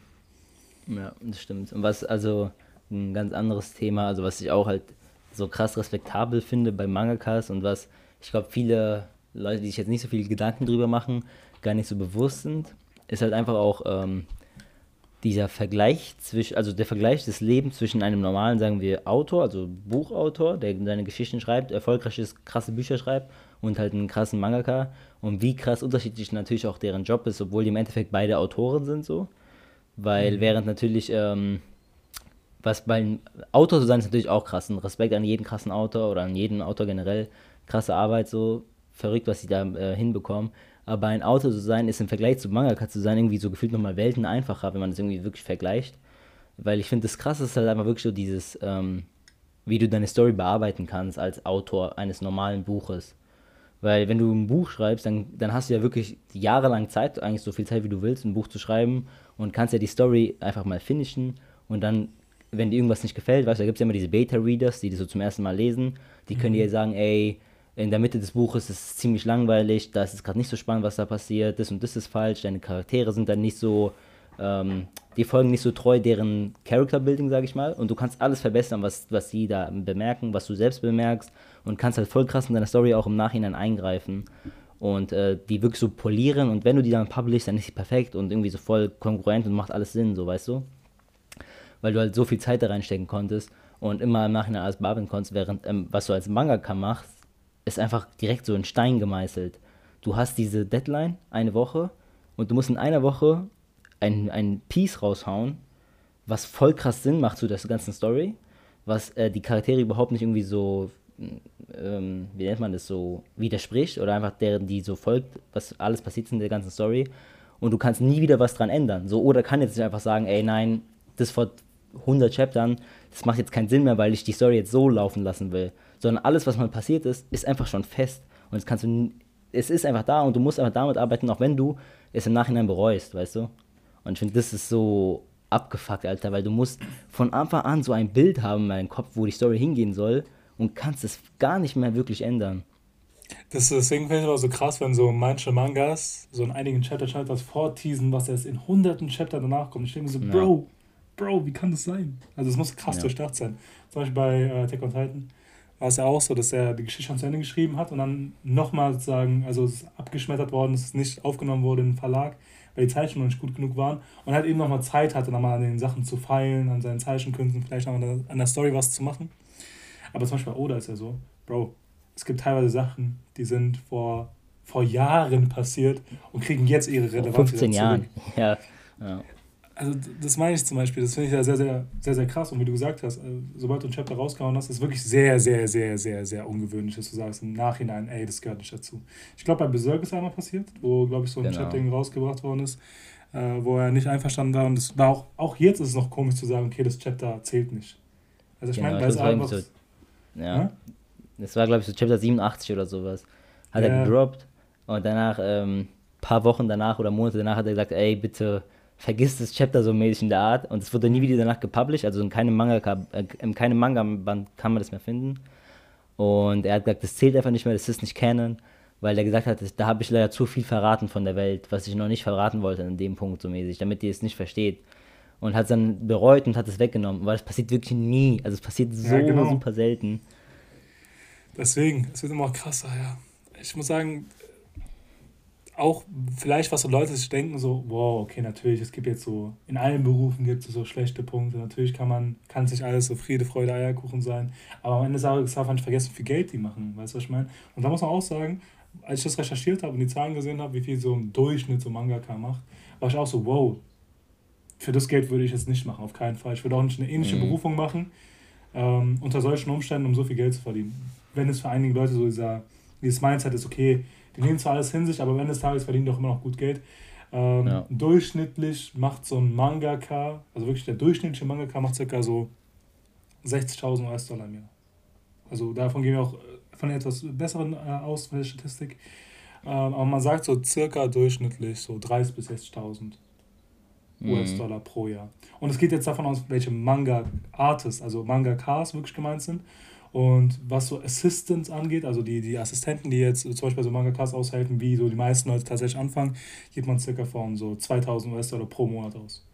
Ja, das stimmt. Und was, also ein ganz anderes Thema, also was ich auch halt so krass respektabel finde bei Mangakas und was ich glaube viele Leute, die sich jetzt nicht so viele Gedanken drüber machen, gar nicht so bewusst sind, ist halt einfach auch ähm, dieser Vergleich zwischen, also der Vergleich des Lebens zwischen einem normalen, sagen wir, Autor, also Buchautor, der seine Geschichten schreibt, erfolgreich ist, krasse Bücher schreibt und halt einen krassen Mangaka und wie krass unterschiedlich natürlich auch deren Job ist, obwohl die im Endeffekt beide Autoren sind so. Weil mhm. während natürlich ähm, was beim Autor zu sein ist natürlich auch krass. Ein Respekt an jeden krassen Autor oder an jeden Autor generell. Krasse Arbeit, so verrückt, was sie da äh, hinbekommen. Aber ein Autor zu sein, ist im Vergleich zu Mangaka zu sein, irgendwie so gefühlt nochmal Welten einfacher, wenn man das irgendwie wirklich vergleicht. Weil ich finde, das Krasse ist halt einfach wirklich so dieses, ähm, wie du deine Story bearbeiten kannst als Autor eines normalen Buches. Weil wenn du ein Buch schreibst, dann, dann hast du ja wirklich jahrelang Zeit, eigentlich so viel Zeit, wie du willst, ein Buch zu schreiben und kannst ja die Story einfach mal finishen und dann wenn dir irgendwas nicht gefällt, weißt du, da gibt es ja immer diese Beta-Readers, die das so zum ersten Mal lesen, die können mhm. dir sagen, ey, in der Mitte des Buches ist es ziemlich langweilig, da ist es gerade nicht so spannend, was da passiert, das und das ist falsch, deine Charaktere sind dann nicht so, ähm, die folgen nicht so treu deren Character-Building, sag ich mal, und du kannst alles verbessern, was, was sie da bemerken, was du selbst bemerkst und kannst halt voll krass in deiner Story auch im Nachhinein eingreifen und äh, die wirklich so polieren. Und wenn du die dann publishst, dann ist sie perfekt und irgendwie so voll konkurrent und macht alles Sinn, so weißt du weil du halt so viel Zeit da reinstecken konntest und immer im Nachhinein alles bearbeiten konntest, während ähm, was du als Mangaka machst, ist einfach direkt so in Stein gemeißelt. Du hast diese Deadline, eine Woche, und du musst in einer Woche ein, ein Piece raushauen, was voll krass Sinn macht zu der ganzen Story, was äh, die Charaktere überhaupt nicht irgendwie so, ähm, wie nennt man das, so widerspricht oder einfach deren, die so folgt, was alles passiert in der ganzen Story und du kannst nie wieder was dran ändern. So, oder kann jetzt nicht einfach sagen, ey, nein, das vor 100 Chaptern, das macht jetzt keinen Sinn mehr, weil ich die Story jetzt so laufen lassen will. Sondern alles, was mal passiert ist, ist einfach schon fest. Und jetzt kannst du, es ist einfach da und du musst einfach damit arbeiten, auch wenn du es im Nachhinein bereust, weißt du? Und ich finde, das ist so abgefuckt, Alter, weil du musst von Anfang an so ein Bild haben in meinem Kopf, wo die Story hingehen soll und kannst es gar nicht mehr wirklich ändern. Das, deswegen finde ich aber so krass, wenn so manche Mangas so in einigen Chapter was vorteasen, was erst in hunderten Chapter danach kommt. Ich denke so, ja. Bro, Bro, wie kann das sein? Also es muss krass ja. durchdacht sein. Zum Beispiel bei äh, Attack on Titan war es ja auch so, dass er die Geschichte schon zu Ende geschrieben hat und dann nochmal sozusagen, also es ist abgeschmettert worden, dass es nicht aufgenommen wurde im Verlag, weil die Zeichnungen nicht gut genug waren und halt eben nochmal Zeit hatte, nochmal an den Sachen zu feilen, an seinen Zeichenkünsten, vielleicht nochmal an der Story was zu machen. Aber zum Beispiel bei Oda ist ja so, Bro, es gibt teilweise Sachen, die sind vor, vor Jahren passiert und kriegen jetzt ihre Relevanz. Vor 15 Jahren, ja. ja also das meine ich zum Beispiel, das finde ich ja sehr, sehr, sehr, sehr krass. Und wie du gesagt hast, äh, sobald du ein Chapter rausgehauen hast, ist wirklich sehr, sehr, sehr, sehr, sehr ungewöhnlich, dass du sagst im Nachhinein, ey, das gehört nicht dazu. Ich glaube, bei Berserk ist einmal passiert, wo, glaube ich, so ein genau. Chapter rausgebracht worden ist, äh, wo er nicht einverstanden war. Und das war auch, auch jetzt ist es noch komisch zu sagen, okay, das Chapter zählt nicht. Also ich genau, meine, da ist einfach... So, ja, ja, das war, glaube ich, so Chapter 87 oder sowas. Hat ja. er gedroppt und danach, ähm, paar Wochen danach oder Monate danach hat er gesagt, ey, bitte vergisst das Chapter so mäßig in der Art und es wurde nie wieder danach gepublished, also in keinem Manga, äh, in keinem Manga-Band kann man das mehr finden. Und er hat gesagt, das zählt einfach nicht mehr, das ist nicht Canon, weil er gesagt hat, da habe ich leider zu viel verraten von der Welt, was ich noch nicht verraten wollte an dem Punkt so mäßig, damit ihr es nicht versteht. Und hat es dann bereut und hat es weggenommen, weil es passiert wirklich nie, also es passiert so ja, genau. super selten. Deswegen, es wird immer krasser, ja. Ich muss sagen, auch vielleicht, was so Leute sich denken, so, wow, okay, natürlich, es gibt jetzt so, in allen Berufen gibt es so schlechte Punkte. Natürlich kann man, kann sich alles so Friede, Freude, Eierkuchen sein. Aber am Ende darf man nicht vergessen, wie viel Geld die machen. Weißt du, was ich meine? Und da muss man auch sagen, als ich das recherchiert habe und die Zahlen gesehen habe, wie viel so im Durchschnitt so Mangaka macht, war ich auch so, wow, für das Geld würde ich es nicht machen, auf keinen Fall. Ich würde auch nicht eine ähnliche mhm. Berufung machen, ähm, unter solchen Umständen, um so viel Geld zu verdienen. Wenn es für einige Leute so dieser, dieses Mindset ist, okay, die nehmen zwar alles hin sich, aber am Ende des Tages verdienen doch immer noch gut Geld. Ähm, ja. Durchschnittlich macht so ein Mangaka, also wirklich der durchschnittliche Mangaka macht circa so 60.000 US-Dollar im Jahr. Also davon gehen wir auch von der etwas besseren äh, aus von der Statistik. Ähm, aber man sagt so circa durchschnittlich so 30.000 bis 60.000 mhm. US-Dollar pro Jahr. Und es geht jetzt davon aus, welche Manga-Artists, also Manga-Cars wirklich gemeint sind. Und was so Assistants angeht, also die, die Assistenten, die jetzt zum Beispiel so Manga-Cars aushelfen, wie so die meisten Leute tatsächlich anfangen, geht man circa von so 2000 US-Dollar pro Monat aus.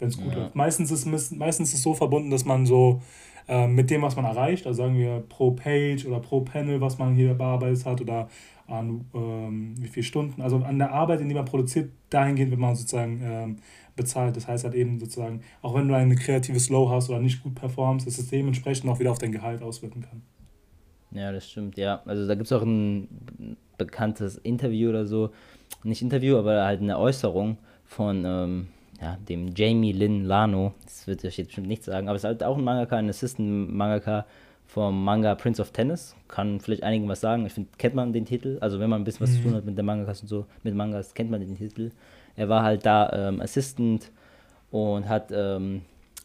Wenn es gut ja. läuft. Meistens ist, meistens ist es so verbunden, dass man so äh, mit dem, was man erreicht, also sagen wir pro Page oder pro Panel, was man hier bearbeitet hat oder an ähm, wie viele Stunden, also an der Arbeit, in die man produziert, dahingehend wird man sozusagen ähm, bezahlt. Das heißt halt eben sozusagen, auch wenn du ein kreatives Low hast oder nicht gut performst, dass es dementsprechend auch wieder auf dein Gehalt auswirken kann. Ja, das stimmt, ja. Also da gibt es auch ein bekanntes Interview oder so, nicht Interview, aber halt eine Äußerung von ähm, ja, dem Jamie Lin Lano. Das wird euch jetzt bestimmt nicht sagen, aber es ist halt auch ein Mangaka, ein Assistant-Mangaka vom Manga Prince of Tennis. Kann vielleicht einigen was sagen. Ich finde, kennt man den Titel. Also wenn man ein bisschen was mhm. zu tun hat mit den Mangakas und so, mit Mangas, kennt man den Titel. Er war halt da ähm, Assistant und hat ähm,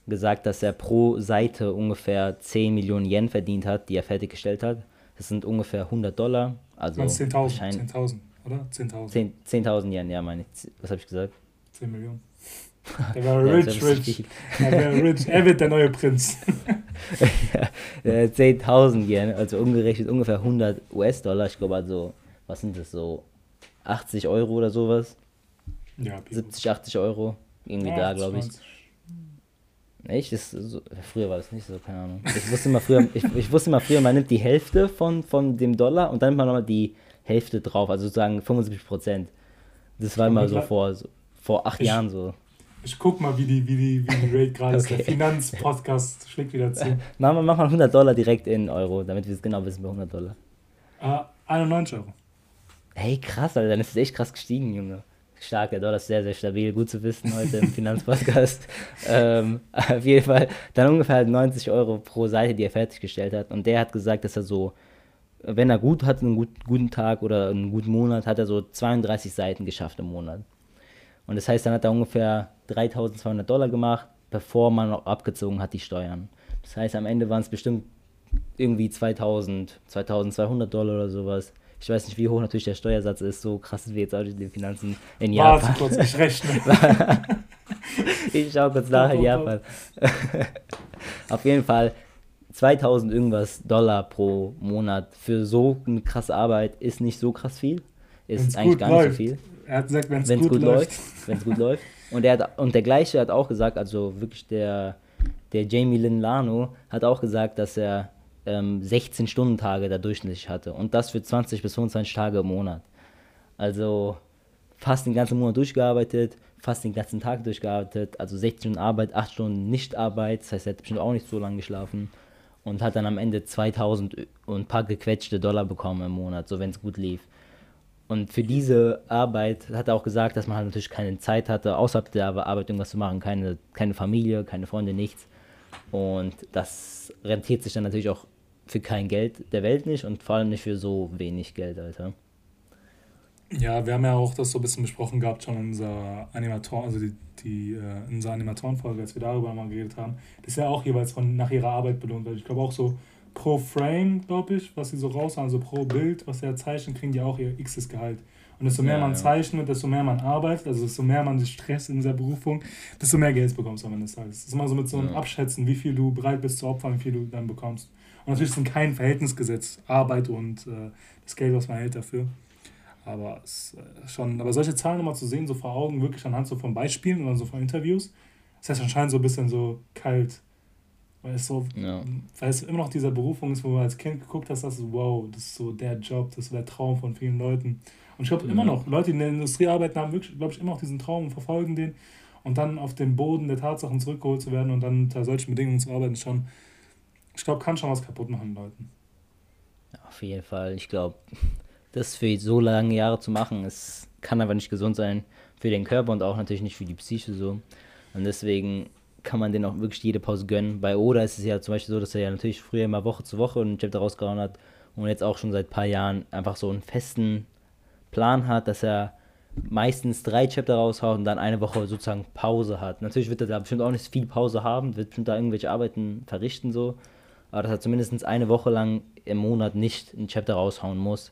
gesagt, dass er pro Seite ungefähr 10 Millionen Yen verdient hat, die er fertiggestellt hat. Das sind ungefähr 100 Dollar. Also 10.000, 10.000, oder? 10.000. 10.000 Yen, ja, meine ich. Was habe ich gesagt? 10 Millionen. Der war ja, rich, rich. Der war rich. Er wird der neue Prinz. ja, 10.000 Yen, also umgerechnet ungefähr 100 US-Dollar. Ich glaube also, was sind das so? 80 Euro oder sowas? Ja, 70, 80 Euro. Irgendwie ja, da, glaube ich. Echt? Das so, früher war das nicht so, keine Ahnung. Ich wusste immer früher, ich, ich wusste immer früher, man nimmt die Hälfte von, von dem Dollar und dann nimmt man nochmal die Hälfte drauf, also sozusagen 75 Prozent. Das war immer so vor, so vor acht ich, Jahren so. Ich guck mal, wie die, wie die, wie die Rate gerade okay. ist. Der Finanzpodcast schlägt wieder zu. Mach mal, mach mal 100 Dollar direkt in Euro, damit wir es genau wissen bei 100 Dollar. Uh, 91 Euro. Hey, krass, Alter, dann ist es echt krass gestiegen, Junge stark, der Dollar ist sehr, sehr stabil, gut zu wissen heute im Finanzpodcast. ähm, auf jeden Fall dann ungefähr 90 Euro pro Seite, die er fertiggestellt hat. Und der hat gesagt, dass er so, wenn er gut hat, einen gut, guten Tag oder einen guten Monat, hat er so 32 Seiten geschafft im Monat. Und das heißt, dann hat er ungefähr 3200 Dollar gemacht, bevor man noch abgezogen hat die Steuern. Das heißt, am Ende waren es bestimmt irgendwie 2000, 2200 Dollar oder sowas. Ich weiß nicht, wie hoch natürlich der Steuersatz ist, so krass ist wie jetzt auch in den Finanzen in Japan. Warte kurz, ich rechne. ich schaue kurz nach in Japan. Auf jeden Fall 2000 irgendwas Dollar pro Monat für so eine krasse Arbeit ist nicht so krass viel. Ist wenn's eigentlich gar läuft. nicht so viel. Er hat gesagt, wenn es gut, gut, läuft. Wenn es gut läuft. Und, er hat, und der gleiche hat auch gesagt, also wirklich der, der Jamie Lin Lano hat auch gesagt, dass er ähm, 16 Stunden Tage da durchschnittlich hatte. Und das für 20 bis 25 Tage im Monat. Also fast den ganzen Monat durchgearbeitet, fast den ganzen Tag durchgearbeitet, also 16 Stunden Arbeit, 8 Stunden Nichtarbeit, das heißt, er hat bestimmt auch nicht so lange geschlafen und hat dann am Ende 2000 und ein paar gequetschte Dollar bekommen im Monat, so wenn es gut lief. Und für diese Arbeit hat er auch gesagt, dass man halt natürlich keine Zeit hatte, außerhalb der Arbeit irgendwas zu machen, keine, keine Familie, keine Freunde, nichts. Und das rentiert sich dann natürlich auch für kein Geld der Welt nicht und vor allem nicht für so wenig Geld, Alter. Ja, wir haben ja auch das so ein bisschen besprochen gehabt schon in unserer Animatoren, also die, die äh, in unserer Animatorenfolge, als wir darüber mal geredet haben. Das ist ja auch jeweils von nach ihrer Arbeit belohnt wird. Ich glaube auch so pro Frame, glaube ich, was sie so raushauen, also pro Bild, was sie ja zeichnen, kriegen die auch ihr xes Gehalt. Und desto mehr ja, man ja. zeichnet, desto mehr man arbeitet, also desto mehr man sich stresst in dieser Berufung, desto mehr Geld bekommst du am Ende des Tages. Das ist immer so mit so einem ja. Abschätzen, wie viel du bereit bist zu opfern, wie viel du dann bekommst. Und natürlich ist es kein Verhältnisgesetz, Arbeit und äh, das Geld, was man hält dafür. Aber es äh, schon, aber solche Zahlen nochmal zu sehen, so vor Augen, wirklich anhand so von Beispielen oder so von Interviews, das heißt anscheinend so ein bisschen so kalt. Weil es so, ja. weil es immer noch dieser Berufung ist, wo du als Kind geguckt hast, dass wow, das ist so der Job, das ist der Traum von vielen Leuten. Und ich glaube ja. immer noch, Leute, die in der Industrie arbeiten, haben wirklich, glaube ich, immer noch diesen Traum und verfolgen den. Und dann auf den Boden der Tatsachen zurückgeholt zu werden und dann unter solchen Bedingungen zu arbeiten, ist schon ich glaube, kann schon was kaputt machen, Leuten. Auf jeden Fall. Ich glaube, das für so lange Jahre zu machen, es kann aber nicht gesund sein für den Körper und auch natürlich nicht für die Psyche so. Und deswegen kann man den auch wirklich jede Pause gönnen. Bei Oda ist es ja zum Beispiel so, dass er ja natürlich früher immer Woche zu Woche ein Chapter rausgehauen hat und jetzt auch schon seit ein paar Jahren einfach so einen festen Plan hat, dass er meistens drei Chapter raushaut und dann eine Woche sozusagen Pause hat. Natürlich wird er da bestimmt auch nicht viel Pause haben, wird bestimmt da irgendwelche Arbeiten verrichten so, aber dass er zumindest eine Woche lang im Monat nicht ein Chapter raushauen muss.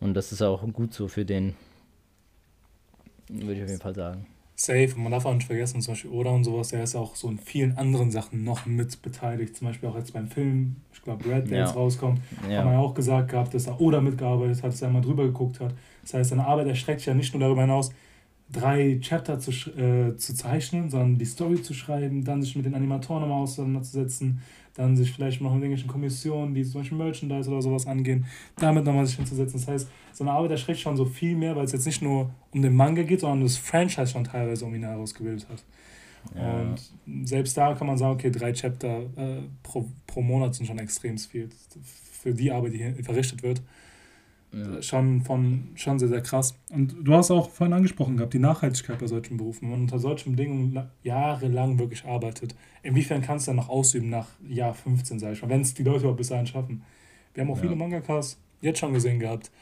Und das ist auch gut so für den, würde ich auf jeden Fall sagen. Safe, und man darf auch nicht vergessen, zum Beispiel Oda und sowas, der ist auch so in vielen anderen Sachen noch mit beteiligt. Zum Beispiel auch jetzt beim Film, ich glaube, Red, der ja. jetzt rauskommt, ja. hat man ja auch gesagt gehabt, dass er Oda mitgearbeitet hat, dass er mal drüber geguckt hat. Das heißt, seine Arbeit erstreckt sich ja nicht nur darüber hinaus, drei Chapter zu, äh, zu zeichnen, sondern die Story zu schreiben, dann sich mit den Animatoren nochmal auseinanderzusetzen, dann sich vielleicht noch mit irgendwelchen Kommissionen, die zum Beispiel Merchandise oder sowas angehen, damit nochmal sich hinzusetzen. Das heißt, seine Arbeit erschreckt schon so viel mehr, weil es jetzt nicht nur um den Manga geht, sondern das Franchise schon teilweise um ihn herausgebildet hat. Ja. Und selbst da kann man sagen, okay, drei Chapter äh, pro, pro Monat sind schon extrem viel für die Arbeit, die verrichtet wird. Ja. Schon, von, schon sehr, sehr krass. Und du hast auch vorhin angesprochen gehabt, die Nachhaltigkeit bei solchen Berufen. Wenn man unter solchen Bedingungen jahrelang wirklich arbeitet, inwiefern kannst du dann noch ausüben nach Jahr 15, sag ich mal, wenn es die Leute auch bis dahin schaffen. Wir haben auch ja. viele Mangakas jetzt schon gesehen gehabt,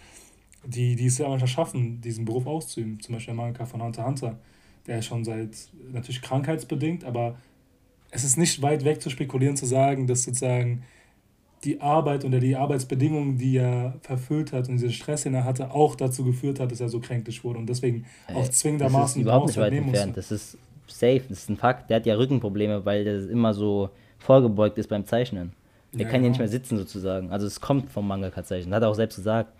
die, die es ja manchmal schaffen, diesen Beruf auszuüben. Zum Beispiel der Mangaka von Hunter Hunter, der ist schon seit, natürlich krankheitsbedingt, aber es ist nicht weit weg zu spekulieren, zu sagen, dass sozusagen die Arbeit oder die Arbeitsbedingungen, die er verfüllt hat und diesen Stress, den er hatte, auch dazu geführt hat, dass er so kränklich wurde und deswegen auch äh, zwingendermaßen das ist überhaupt nicht weit entfernt. Das ist safe, das ist ein Fakt. Der hat ja Rückenprobleme, weil der immer so vorgebeugt ist beim Zeichnen. Der ja, kann ja nicht mehr sitzen sozusagen. Also es kommt vom Mangaka-Zeichnen. Hat er auch selbst gesagt.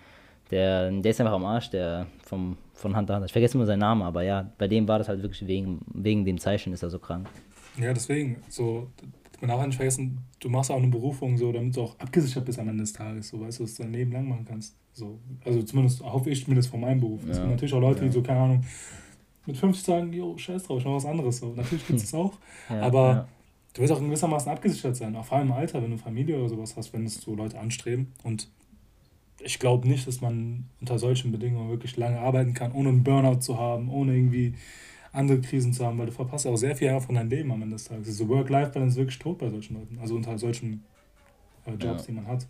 Der, der ist einfach am Arsch, der vom, von Hand an. Ich vergesse immer seinen Namen, aber ja, bei dem war das halt wirklich wegen, wegen dem Zeichnen ist er so krank. Ja, deswegen, so, man darf auch nicht vergessen, du machst auch eine Berufung so, damit du auch abgesichert bist am Ende des Tages, so weißt du, dass du dein Leben lang machen kannst. So, also zumindest hoffe ich zumindest von meinem Beruf. Ja. Es gibt natürlich auch Leute, ja. die so, keine Ahnung, mit 50 sagen, jo, scheiß drauf, ich mach was anderes. So. Natürlich gibt es das auch, ja, aber du wirst auch in gewissermaßen abgesichert sein, auch vor allem im Alter, wenn du Familie oder sowas hast, wenn es so Leute anstreben. Und ich glaube nicht, dass man unter solchen Bedingungen wirklich lange arbeiten kann, ohne einen Burnout zu haben, ohne irgendwie andere Krisen zu haben, weil du verpasst auch sehr viel von deinem Leben am Ende des Tages. Diese Work-Life-Balance ist wirklich tot bei solchen Leuten, also unter solchen äh, Jobs, ja. die man hat.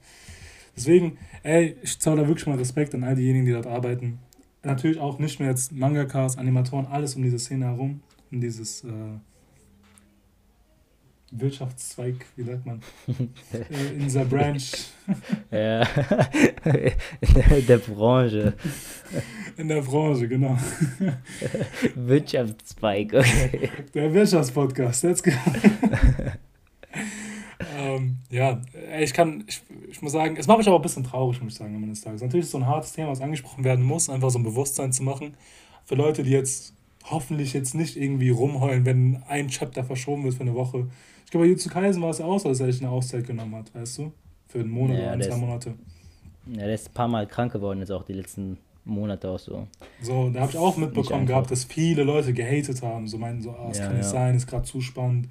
Deswegen, ey, ich zahle da wirklich mal Respekt an all diejenigen, die dort arbeiten. Natürlich auch nicht nur jetzt Mangakas, Animatoren, alles um diese Szene herum, um dieses äh, Wirtschaftszweig, wie sagt man, äh, in dieser Branch. ja, in der, der, Branche. In der Branche, genau. Wirtschaftszweig, okay. Der Wirtschaftspodcast, let's go. ähm, ja, ich kann, ich, ich muss sagen, es macht mich aber ein bisschen traurig, muss ich sagen, am Ende des Tages. Natürlich ist es so ein hartes Thema, was angesprochen werden muss, einfach so ein Bewusstsein zu machen. Für Leute, die jetzt hoffentlich jetzt nicht irgendwie rumheulen, wenn ein Chapter verschoben wird für eine Woche ich glaube, bei Jutsu Kaisen war es ja auch so, dass er sich eine Auszeit genommen hat, weißt du? Für einen Monat ja, oder zwei Monate. Ja, der ist ein paar Mal krank geworden, jetzt auch die letzten Monate auch so. So, da habe ich auch mitbekommen gehabt, dass viele Leute gehatet haben. So meinten so, ah, es ja, kann nicht ja. sein, ist gerade zu spannend.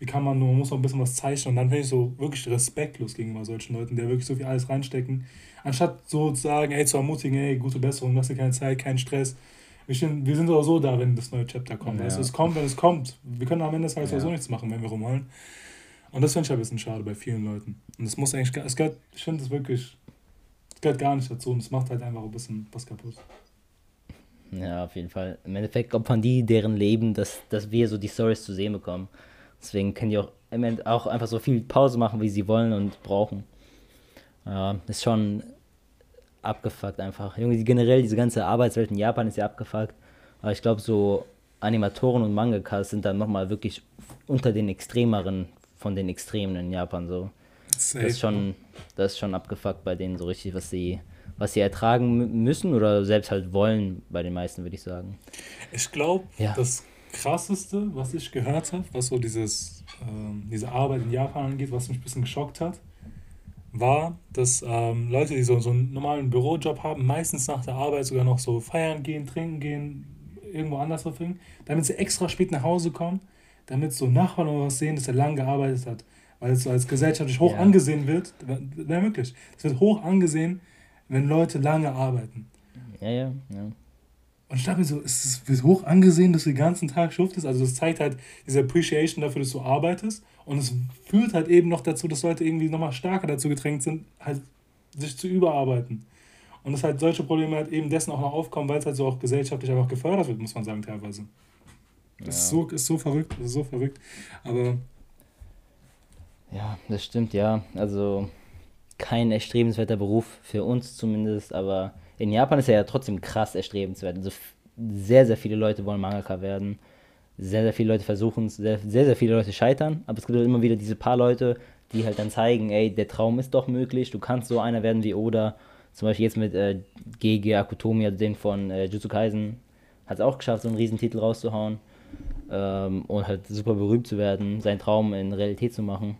Wie kann man nur, man muss noch ein bisschen was zeichnen. Und dann finde ich so wirklich respektlos gegenüber solchen Leuten, die wirklich so viel alles reinstecken. Anstatt so zu sagen, ey, zu ermutigen, ey, gute Besserung, hast du keine Zeit, keinen Stress wir sind, wir sind auch so da, wenn das neue Chapter kommt. Ja. Also es kommt, wenn es kommt. Wir können am Ende des Tages ja. so nichts machen, wenn wir rumholen. Und das finde ich ein bisschen schade bei vielen Leuten. Und es muss eigentlich, es gehört, ich finde es wirklich, es gehört gar nicht dazu und es macht halt einfach ein bisschen was kaputt. Ja, auf jeden Fall. Im Endeffekt opfern die deren Leben, dass, dass wir so die Stories zu sehen bekommen. Deswegen können die auch im Endeffekt auch einfach so viel Pause machen, wie sie wollen und brauchen. Ja, ist schon abgefuckt einfach. Irgendwie generell diese ganze Arbeitswelt in Japan ist ja abgefuckt. Aber ich glaube, so Animatoren und Mangakas sind dann nochmal wirklich unter den extremeren von den Extremen in Japan so. Das ist schon, das ist schon abgefuckt bei denen so richtig, was sie, was sie ertragen müssen oder selbst halt wollen bei den meisten, würde ich sagen. Ich glaube, ja. das krasseste, was ich gehört habe, was so dieses, ähm, diese Arbeit in Japan angeht, was mich ein bisschen geschockt hat, war, dass ähm, Leute, die so, so einen normalen Bürojob haben, meistens nach der Arbeit sogar noch so feiern gehen, trinken gehen, irgendwo anders verbringen, damit sie extra spät nach Hause kommen, damit so Nachbarn oder was sehen, dass er lang gearbeitet hat. Weil es so als gesellschaftlich hoch ja. angesehen wird, wäre möglich. Es wird hoch angesehen, wenn Leute lange arbeiten. Ja, ja, ja. Und ich dachte mir so, es wird hoch angesehen, dass du den ganzen Tag schuftest. Also das zeigt halt diese Appreciation dafür, dass du arbeitest. Und es führt halt eben noch dazu, dass Leute irgendwie nochmal stärker dazu gedrängt sind, halt sich zu überarbeiten. Und dass halt solche Probleme halt eben dessen auch noch aufkommen, weil es halt so auch gesellschaftlich einfach gefördert wird, muss man sagen, teilweise. Das ja. ist, so, ist so verrückt, das ist so verrückt. Aber. Ja, das stimmt, ja. Also kein erstrebenswerter Beruf für uns zumindest, aber in Japan ist er ja trotzdem krass erstrebenswert. Also sehr, sehr viele Leute wollen Mangaka werden. Sehr, sehr viele Leute versuchen es, sehr, sehr, sehr viele Leute scheitern, aber es gibt halt immer wieder diese paar Leute, die halt dann zeigen, ey, der Traum ist doch möglich, du kannst so einer werden wie Oda. Zum Beispiel jetzt mit äh, GG Akutomi, also den von äh, Jutsu Kaisen, hat es auch geschafft, so einen Riesentitel rauszuhauen ähm, und halt super berühmt zu werden, seinen Traum in Realität zu machen.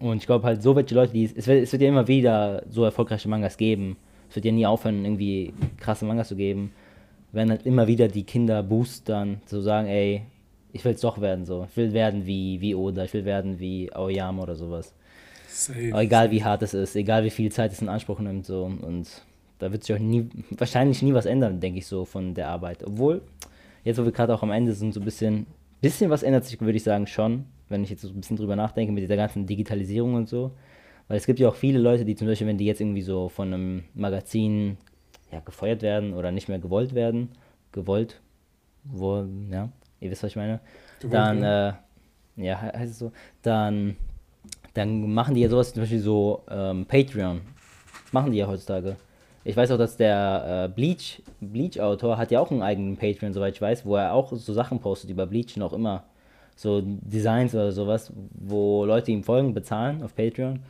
Und ich glaube halt, so welche Leute, die es wird, es wird ja immer wieder so erfolgreiche Mangas geben. Es wird ja nie aufhören, irgendwie krasse Mangas zu geben. Werden halt immer wieder die Kinder boostern, zu sagen, ey, ich will es doch werden so. Ich will werden wie, wie Oda, ich will werden wie Aoyama oder sowas. Safe, egal safe. wie hart es ist, egal wie viel Zeit es in Anspruch nimmt so. Und da wird sich auch nie, wahrscheinlich nie was ändern, denke ich so, von der Arbeit. Obwohl, jetzt wo wir gerade auch am Ende sind, so ein bisschen, bisschen was ändert sich, würde ich sagen, schon, wenn ich jetzt so ein bisschen drüber nachdenke mit dieser ganzen Digitalisierung und so. Weil es gibt ja auch viele Leute, die zum Beispiel, wenn die jetzt irgendwie so von einem Magazin ja, gefeuert werden oder nicht mehr gewollt werden, gewollt, wo, ja, ihr wisst, was ich meine, gewollt, dann, ja. Äh, ja, heißt es so, dann, dann machen die ja sowas, zum Beispiel so ähm, Patreon, machen die ja heutzutage. Ich weiß auch, dass der äh, Bleach, Bleach-Autor hat ja auch einen eigenen Patreon, soweit ich weiß, wo er auch so Sachen postet über Bleach noch immer. So Designs oder sowas, wo Leute ihm folgen, bezahlen auf Patreon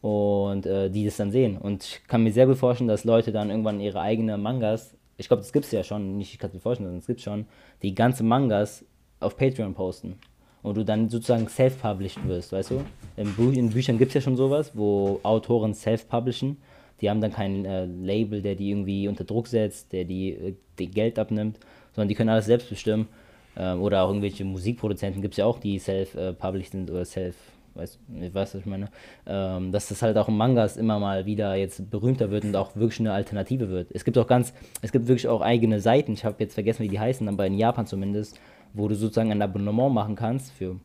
und äh, die das dann sehen. Und ich kann mir sehr gut vorstellen, dass Leute dann irgendwann ihre eigenen Mangas, ich glaube, das gibt es ja schon, nicht ich kann es mir vorstellen, sondern es gibt schon, die ganze Mangas auf Patreon posten. Und du dann sozusagen self-published wirst, weißt du? In, Bü in Büchern gibt es ja schon sowas, wo Autoren self-publishen die haben dann kein äh, Label, der die irgendwie unter Druck setzt, der die, äh, die Geld abnimmt, sondern die können alles selbst bestimmen. Ähm, oder auch irgendwelche Musikproduzenten gibt es ja auch, die self-published sind oder self, weißt weiß, was ich meine. Ähm, dass das halt auch in Mangas immer mal wieder jetzt berühmter wird und auch wirklich eine Alternative wird. Es gibt auch ganz, es gibt wirklich auch eigene Seiten, ich habe jetzt vergessen, wie die heißen, aber in Japan zumindest, wo du sozusagen ein Abonnement machen kannst für,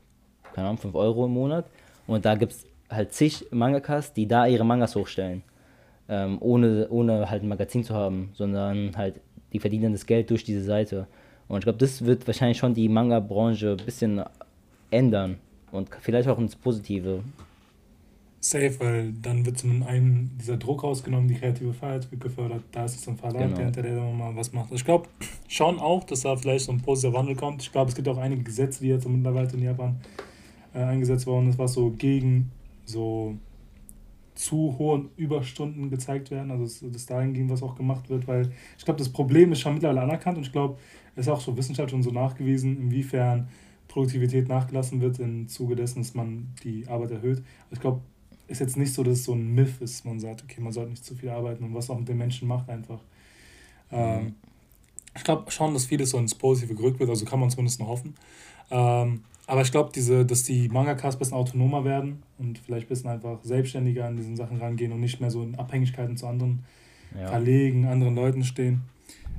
keine Ahnung, 5 Euro im Monat. Und da gibt es halt zig Mangakas, die da ihre Mangas hochstellen ähm, ohne, ohne halt ein Magazin zu haben, sondern halt die verdienen das Geld durch diese Seite. Und ich glaube, das wird wahrscheinlich schon die Manga-Branche ein bisschen ändern und vielleicht auch ins Positive. Safe, weil dann wird zum einen dieser Druck rausgenommen, die kreative Freiheit wird gefördert, da ist es ein Verlag, genau. der hinter der mal was macht. Ich glaube schon auch, dass da vielleicht so ein positiver Wandel kommt. Ich glaube, es gibt auch einige Gesetze, die jetzt mittlerweile in Japan äh, eingesetzt worden sind, was so gegen so zu hohen Überstunden gezeigt werden, also dass dahingehend was auch gemacht wird, weil ich glaube, das Problem ist schon mittlerweile anerkannt und ich glaube, es ist auch so wissenschaftlich schon so nachgewiesen, inwiefern Produktivität nachgelassen wird im Zuge dessen, dass man die Arbeit erhöht. Ich glaube, ist jetzt nicht so, dass es so ein Myth ist, man sagt, okay, man sollte nicht zu viel arbeiten und was auch mit den Menschen macht einfach. Mhm. Ähm, ich glaube schon, dass vieles so ins Positive gerückt wird, also kann man zumindest noch hoffen. Ähm, aber ich glaube, diese, dass die Mangakas ein bisschen autonomer werden und vielleicht ein bisschen einfach selbstständiger an diesen Sachen rangehen und nicht mehr so in Abhängigkeiten zu anderen ja. Verlegen, anderen Leuten stehen,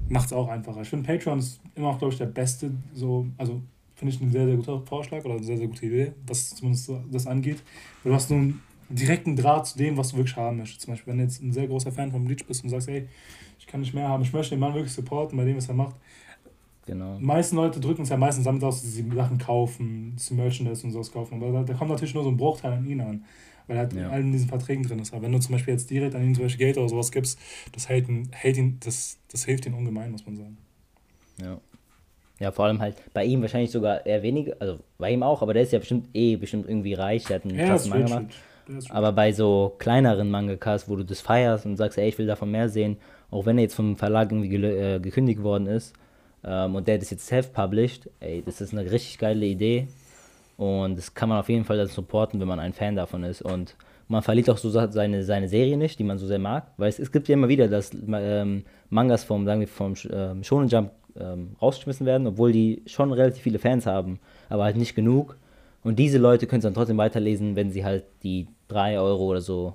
macht es auch einfacher. Ich finde, Patreon ist immer auch, glaube ich, der beste, so, also finde ich ein sehr, sehr guter Vorschlag oder eine sehr, sehr gute Idee, was zumindest das angeht. Weil du hast nur einen direkten Draht zu dem, was du wirklich haben möchtest. Zum Beispiel, wenn du jetzt ein sehr großer Fan von Bleach bist und sagst, ey, ich kann nicht mehr haben, ich möchte den Mann wirklich supporten bei dem, was er macht, Genau. Die meisten Leute drücken es ja meistens damit aus, dass sie Sachen kaufen, dass sie Merchandise und sowas kaufen. Aber da, da kommt natürlich nur so ein Bruchteil an ihn an. Weil er halt ja. allen diesen Verträgen drin ist. Aber wenn du zum Beispiel jetzt direkt an ihn zum Beispiel Geld oder sowas gibst, das hält ihn, hält ihn das, das hilft ihm ungemein, muss man sagen. Ja. Ja, vor allem halt bei ihm wahrscheinlich sogar eher weniger, also bei ihm auch, aber der ist ja bestimmt eh bestimmt irgendwie reich, der hat einen ja, krassen Manga gemacht. Aber bei so kleineren Mangakas, wo du das feierst und sagst, ey, ich will davon mehr sehen, auch wenn er jetzt vom Verlag irgendwie ge äh, gekündigt worden ist, ähm, und der das jetzt self-published, ey, das ist eine richtig geile Idee. Und das kann man auf jeden Fall dann supporten, wenn man ein Fan davon ist. Und man verliert auch so seine, seine Serie nicht, die man so sehr mag. Weil es, es gibt ja immer wieder, dass ähm, Mangas vom, sagen wir, vom ähm, Shonen Jump ähm, rausgeschmissen werden, obwohl die schon relativ viele Fans haben, aber halt nicht genug. Und diese Leute können es dann trotzdem weiterlesen, wenn sie halt die 3 Euro oder so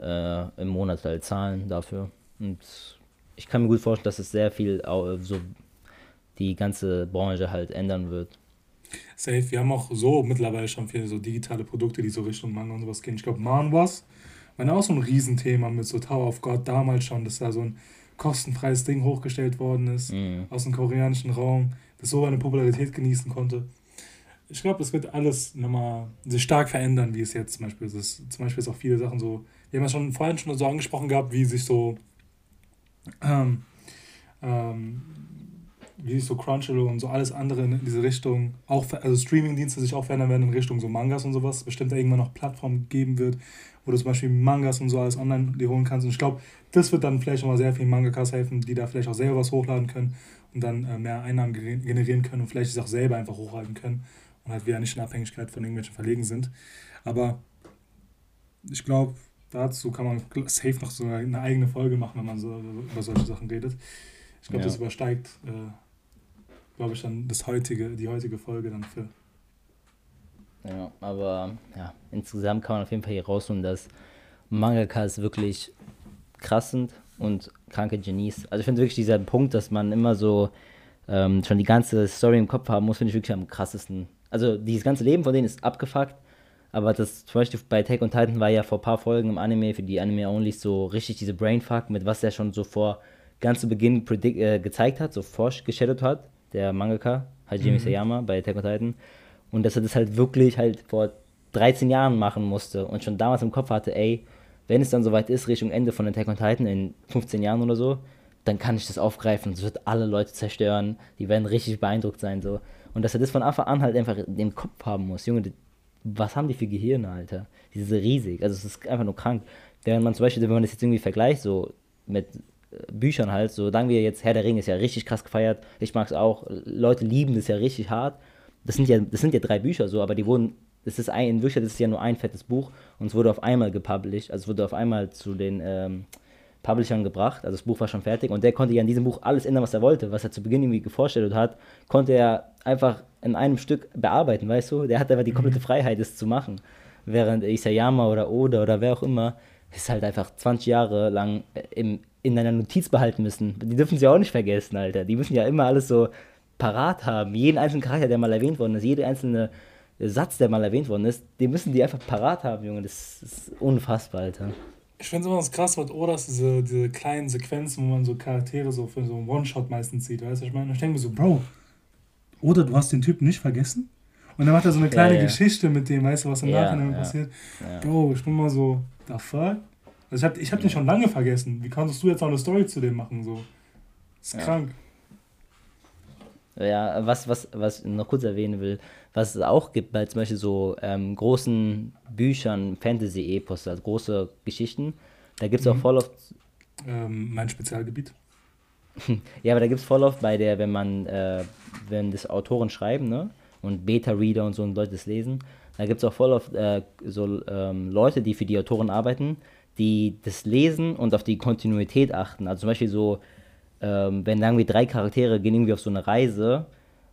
äh, im Monat halt zahlen dafür. Und ich kann mir gut vorstellen, dass es sehr viel so die ganze Branche halt ändern wird. Safe, wir haben auch so mittlerweile schon viele so digitale Produkte, die so Richtung Manga und sowas gehen. Ich glaube, Manwas war ja auch so ein Riesenthema mit so Tower of God damals schon, dass da so ein kostenfreies Ding hochgestellt worden ist mhm. aus dem koreanischen Raum, das so eine Popularität genießen konnte. Ich glaube, es wird alles nochmal sich stark verändern, wie es jetzt zum Beispiel ist. Zum Beispiel ist auch viele Sachen so, wir haben ja schon vorhin schon so angesprochen gehabt, wie sich so ähm, ähm, wie so Crunchyroll und so alles andere in diese Richtung, auch also Streaming-Dienste sich auch verändern werden in Richtung so Mangas und sowas, bestimmt irgendwann noch Plattformen geben wird, wo du zum Beispiel Mangas und so alles online dir holen kannst. Und ich glaube, das wird dann vielleicht nochmal sehr vielen Mangakas helfen, die da vielleicht auch selber was hochladen können und dann äh, mehr Einnahmen generieren können und vielleicht es auch selber einfach hochhalten können und halt wieder nicht in Abhängigkeit von irgendwelchen Verlegen sind. Aber ich glaube, dazu kann man safe noch so eine eigene Folge machen, wenn man so über solche Sachen redet. Ich glaube, ja. das übersteigt äh, glaube ich, dann das heutige, die heutige Folge dann für. Ja, aber ja, insgesamt kann man auf jeden Fall hier rausholen, dass Mangakas wirklich krass sind und kranke Genies. Also ich finde wirklich dieser Punkt, dass man immer so ähm, schon die ganze Story im Kopf haben muss, finde ich wirklich am krassesten. Also dieses ganze Leben von denen ist abgefuckt, aber das zum Beispiel bei Tech und Titan war ja vor ein paar Folgen im Anime, für die Anime-Onlys so richtig diese Brainfuck, mit was er schon so vor ganz zu Beginn äh, gezeigt hat, so forschgeschadowt hat der Mangaka, Hajime mhm. Sayama bei Attack on Titan. Und dass er das halt wirklich halt vor 13 Jahren machen musste und schon damals im Kopf hatte, ey, wenn es dann soweit ist, Richtung Ende von Attack on Titan in 15 Jahren oder so, dann kann ich das aufgreifen. Das wird alle Leute zerstören. Die werden richtig beeindruckt sein. so Und dass er das von Anfang an halt einfach im Kopf haben muss. Junge, was haben die für Gehirne, Alter? Diese riesig. Also es ist einfach nur krank. Während man zum Beispiel, wenn man das jetzt irgendwie vergleicht, so mit Büchern halt, so sagen wir jetzt, Herr der Ring ist ja richtig krass gefeiert, ich mag es auch, Leute lieben das ja richtig hart. Das sind ja, das sind ja drei Bücher so, aber die wurden, das ist ein, in Wirklichkeit ist es ja nur ein fettes Buch und es wurde auf einmal gepublished, also es wurde auf einmal zu den ähm, Publishern gebracht, also das Buch war schon fertig und der konnte ja in diesem Buch alles ändern, was er wollte, was er zu Beginn irgendwie vorgestellt hat, konnte er einfach in einem Stück bearbeiten, weißt du? Der hatte einfach die komplette mhm. Freiheit, es zu machen. Während Isayama oder Oda oder wer auch immer, ist halt einfach 20 Jahre lang im in deiner Notiz behalten müssen. Die dürfen sie auch nicht vergessen, Alter. Die müssen ja immer alles so parat haben. Jeden einzelnen Charakter, der mal erwähnt worden ist, jeder einzelne Satz, der mal erwähnt worden ist, den müssen die einfach parat haben, Junge. Das ist unfassbar, Alter. Ich finde es immer krass, was Odas diese, diese kleinen Sequenzen, wo man so Charaktere so für so einen One-Shot meistens sieht, weißt du, ich meine, ich denke mir so, Bro, oder du hast den Typen nicht vergessen? Und dann macht er so eine kleine ja, ja. Geschichte mit dem, weißt du, was im ja, Nachhinein passiert. Bro, ich bin mal so, the fuck? Also ich habe ich hab den schon lange vergessen. Wie kannst du jetzt noch eine Story zu dem machen? So? Das ist ja. krank. Ja, was, was, was ich noch kurz erwähnen will, was es auch gibt bei zum Beispiel so ähm, großen Büchern, Fantasy-Epos, also große Geschichten, da gibt es mhm. auch voll oft. Ähm, mein Spezialgebiet. ja, aber da gibt es voll oft bei der, wenn man, äh, wenn das Autoren schreiben, ne? Und Beta-Reader und so und Leute das lesen, da gibt es auch voll oft äh, so ähm, Leute, die für die Autoren arbeiten, die das lesen und auf die Kontinuität achten. Also zum Beispiel so, ähm, wenn irgendwie drei Charaktere gehen irgendwie auf so eine Reise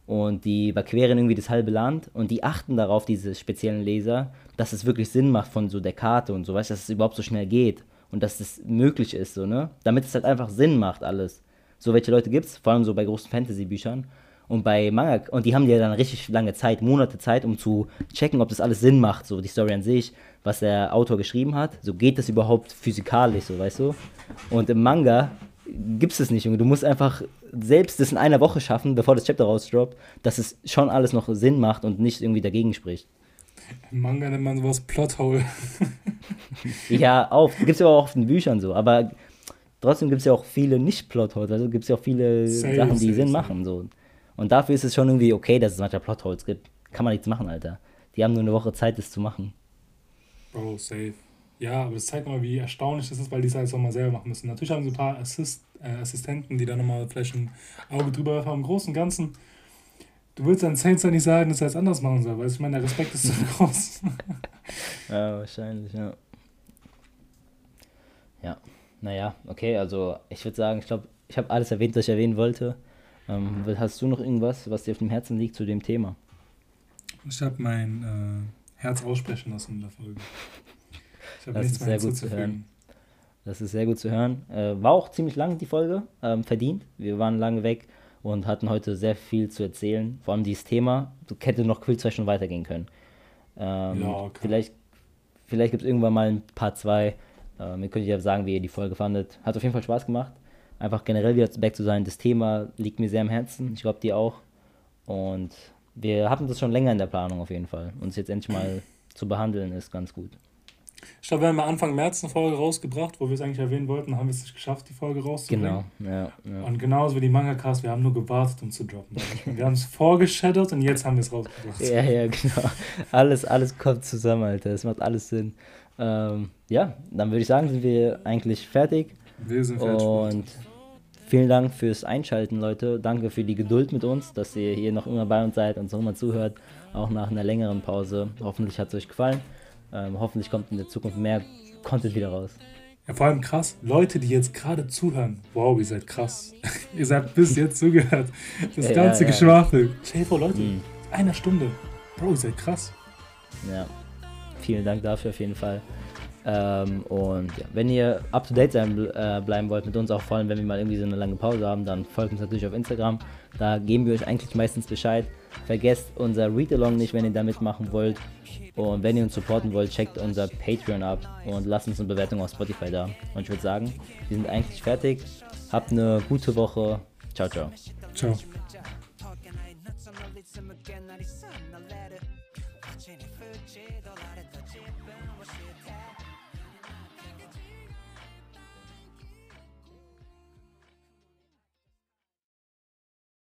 und die überqueren irgendwie das halbe Land und die achten darauf, diese speziellen Leser, dass es wirklich Sinn macht von so der Karte und so, weißt dass es überhaupt so schnell geht und dass es möglich ist, so, ne? Damit es halt einfach Sinn macht, alles. So welche Leute gibt es, vor allem so bei großen Fantasy-Büchern. Und bei Manga, und die haben ja dann richtig lange Zeit, Monate Zeit, um zu checken, ob das alles Sinn macht, so die Story an sich, was der Autor geschrieben hat. So geht das überhaupt physikalisch, so weißt du? Und im Manga gibt es das nicht, Junge. Du musst einfach selbst das in einer Woche schaffen, bevor das Chapter rausdroppt, dass es schon alles noch Sinn macht und nicht irgendwie dagegen spricht. Im Manga nennt man sowas Plothole. ja, auch. Gibt es ja auch auf den Büchern so, aber trotzdem gibt es ja auch viele Nicht-Plotholes. Also gibt es ja auch viele safe, Sachen, die Sinn machen. So. Und dafür ist es schon irgendwie okay, dass es manchmal Plotholes gibt. Kann man nichts machen, Alter. Die haben nur eine Woche Zeit, das zu machen. Bro, safe. Ja, aber es zeigt nochmal, wie erstaunlich das ist, weil die es alles nochmal selber machen müssen. Natürlich haben sie ein paar Assist, äh, Assistenten, die da nochmal vielleicht ein Auge drüber haben. Im Großen und Ganzen, du willst an Saints ja nicht sagen, dass er es anders machen soll, weil ich meine, der Respekt ist zu groß. ja, wahrscheinlich, ja. Ja, naja, okay, also ich würde sagen, ich glaube, ich habe alles erwähnt, was ich erwähnen wollte. Ähm, hast du noch irgendwas, was dir auf dem Herzen liegt zu dem Thema? Ich habe mein äh, Herz aussprechen lassen in der Folge. Ich habe nichts mehr hinzuzufügen. Das ist sehr gut zu hören. Äh, war auch ziemlich lang die Folge, ähm, verdient. Wir waren lange weg und hatten heute sehr viel zu erzählen. Vor allem dieses Thema. Du hätte noch viel zwei Stunden weitergehen können. Ähm, ja, okay. Vielleicht, vielleicht gibt es irgendwann mal ein Part 2. Ähm, ihr könnt ja sagen, wie ihr die Folge fandet. Hat auf jeden Fall Spaß gemacht. Einfach generell wieder back zu sein. Das Thema liegt mir sehr am Herzen. Ich glaube, dir auch. Und wir hatten das schon länger in der Planung auf jeden Fall. Uns jetzt endlich mal zu behandeln ist ganz gut. Ich glaube, wir haben Anfang März eine Folge rausgebracht, wo wir es eigentlich erwähnen wollten, haben wir es nicht geschafft, die Folge rauszubringen. Genau, ja. ja. Und genauso wie die Manga-Cast, wir haben nur gewartet, um zu droppen. wir haben es vorgeshattert und jetzt haben wir es rausgebracht. Ja, ja, genau. Alles, alles kommt zusammen, Alter. Es macht alles Sinn. Ähm, ja, dann würde ich sagen, sind wir eigentlich fertig. Wir sind fertig. Und vielen Dank fürs Einschalten, Leute. Danke für die Geduld mit uns, dass ihr hier noch immer bei uns seid und so immer zuhört, auch nach einer längeren Pause. Hoffentlich hat es euch gefallen. Ähm, hoffentlich kommt in der Zukunft mehr Content wieder raus. Ja, vor allem krass, Leute, die jetzt gerade zuhören, wow, ihr seid krass. ihr seid bis jetzt zugehört. Das ja, ganze ja, Geschwafel. Stell dir vor, Leute, mhm. einer Stunde. Bro, ihr seid krass. Ja, vielen Dank dafür auf jeden Fall. Ähm, und ja, wenn ihr up to date sein äh, bleiben wollt mit uns, auch vor allem wenn wir mal irgendwie so eine lange Pause haben, dann folgt uns natürlich auf Instagram. Da geben wir euch eigentlich meistens Bescheid. Vergesst unser Read-Along nicht, wenn ihr da mitmachen wollt. Und wenn ihr uns supporten wollt, checkt unser Patreon ab und lasst uns eine Bewertung auf Spotify da. Und ich würde sagen, wir sind eigentlich fertig. Habt eine gute Woche. Ciao, ciao. Ciao. ciao.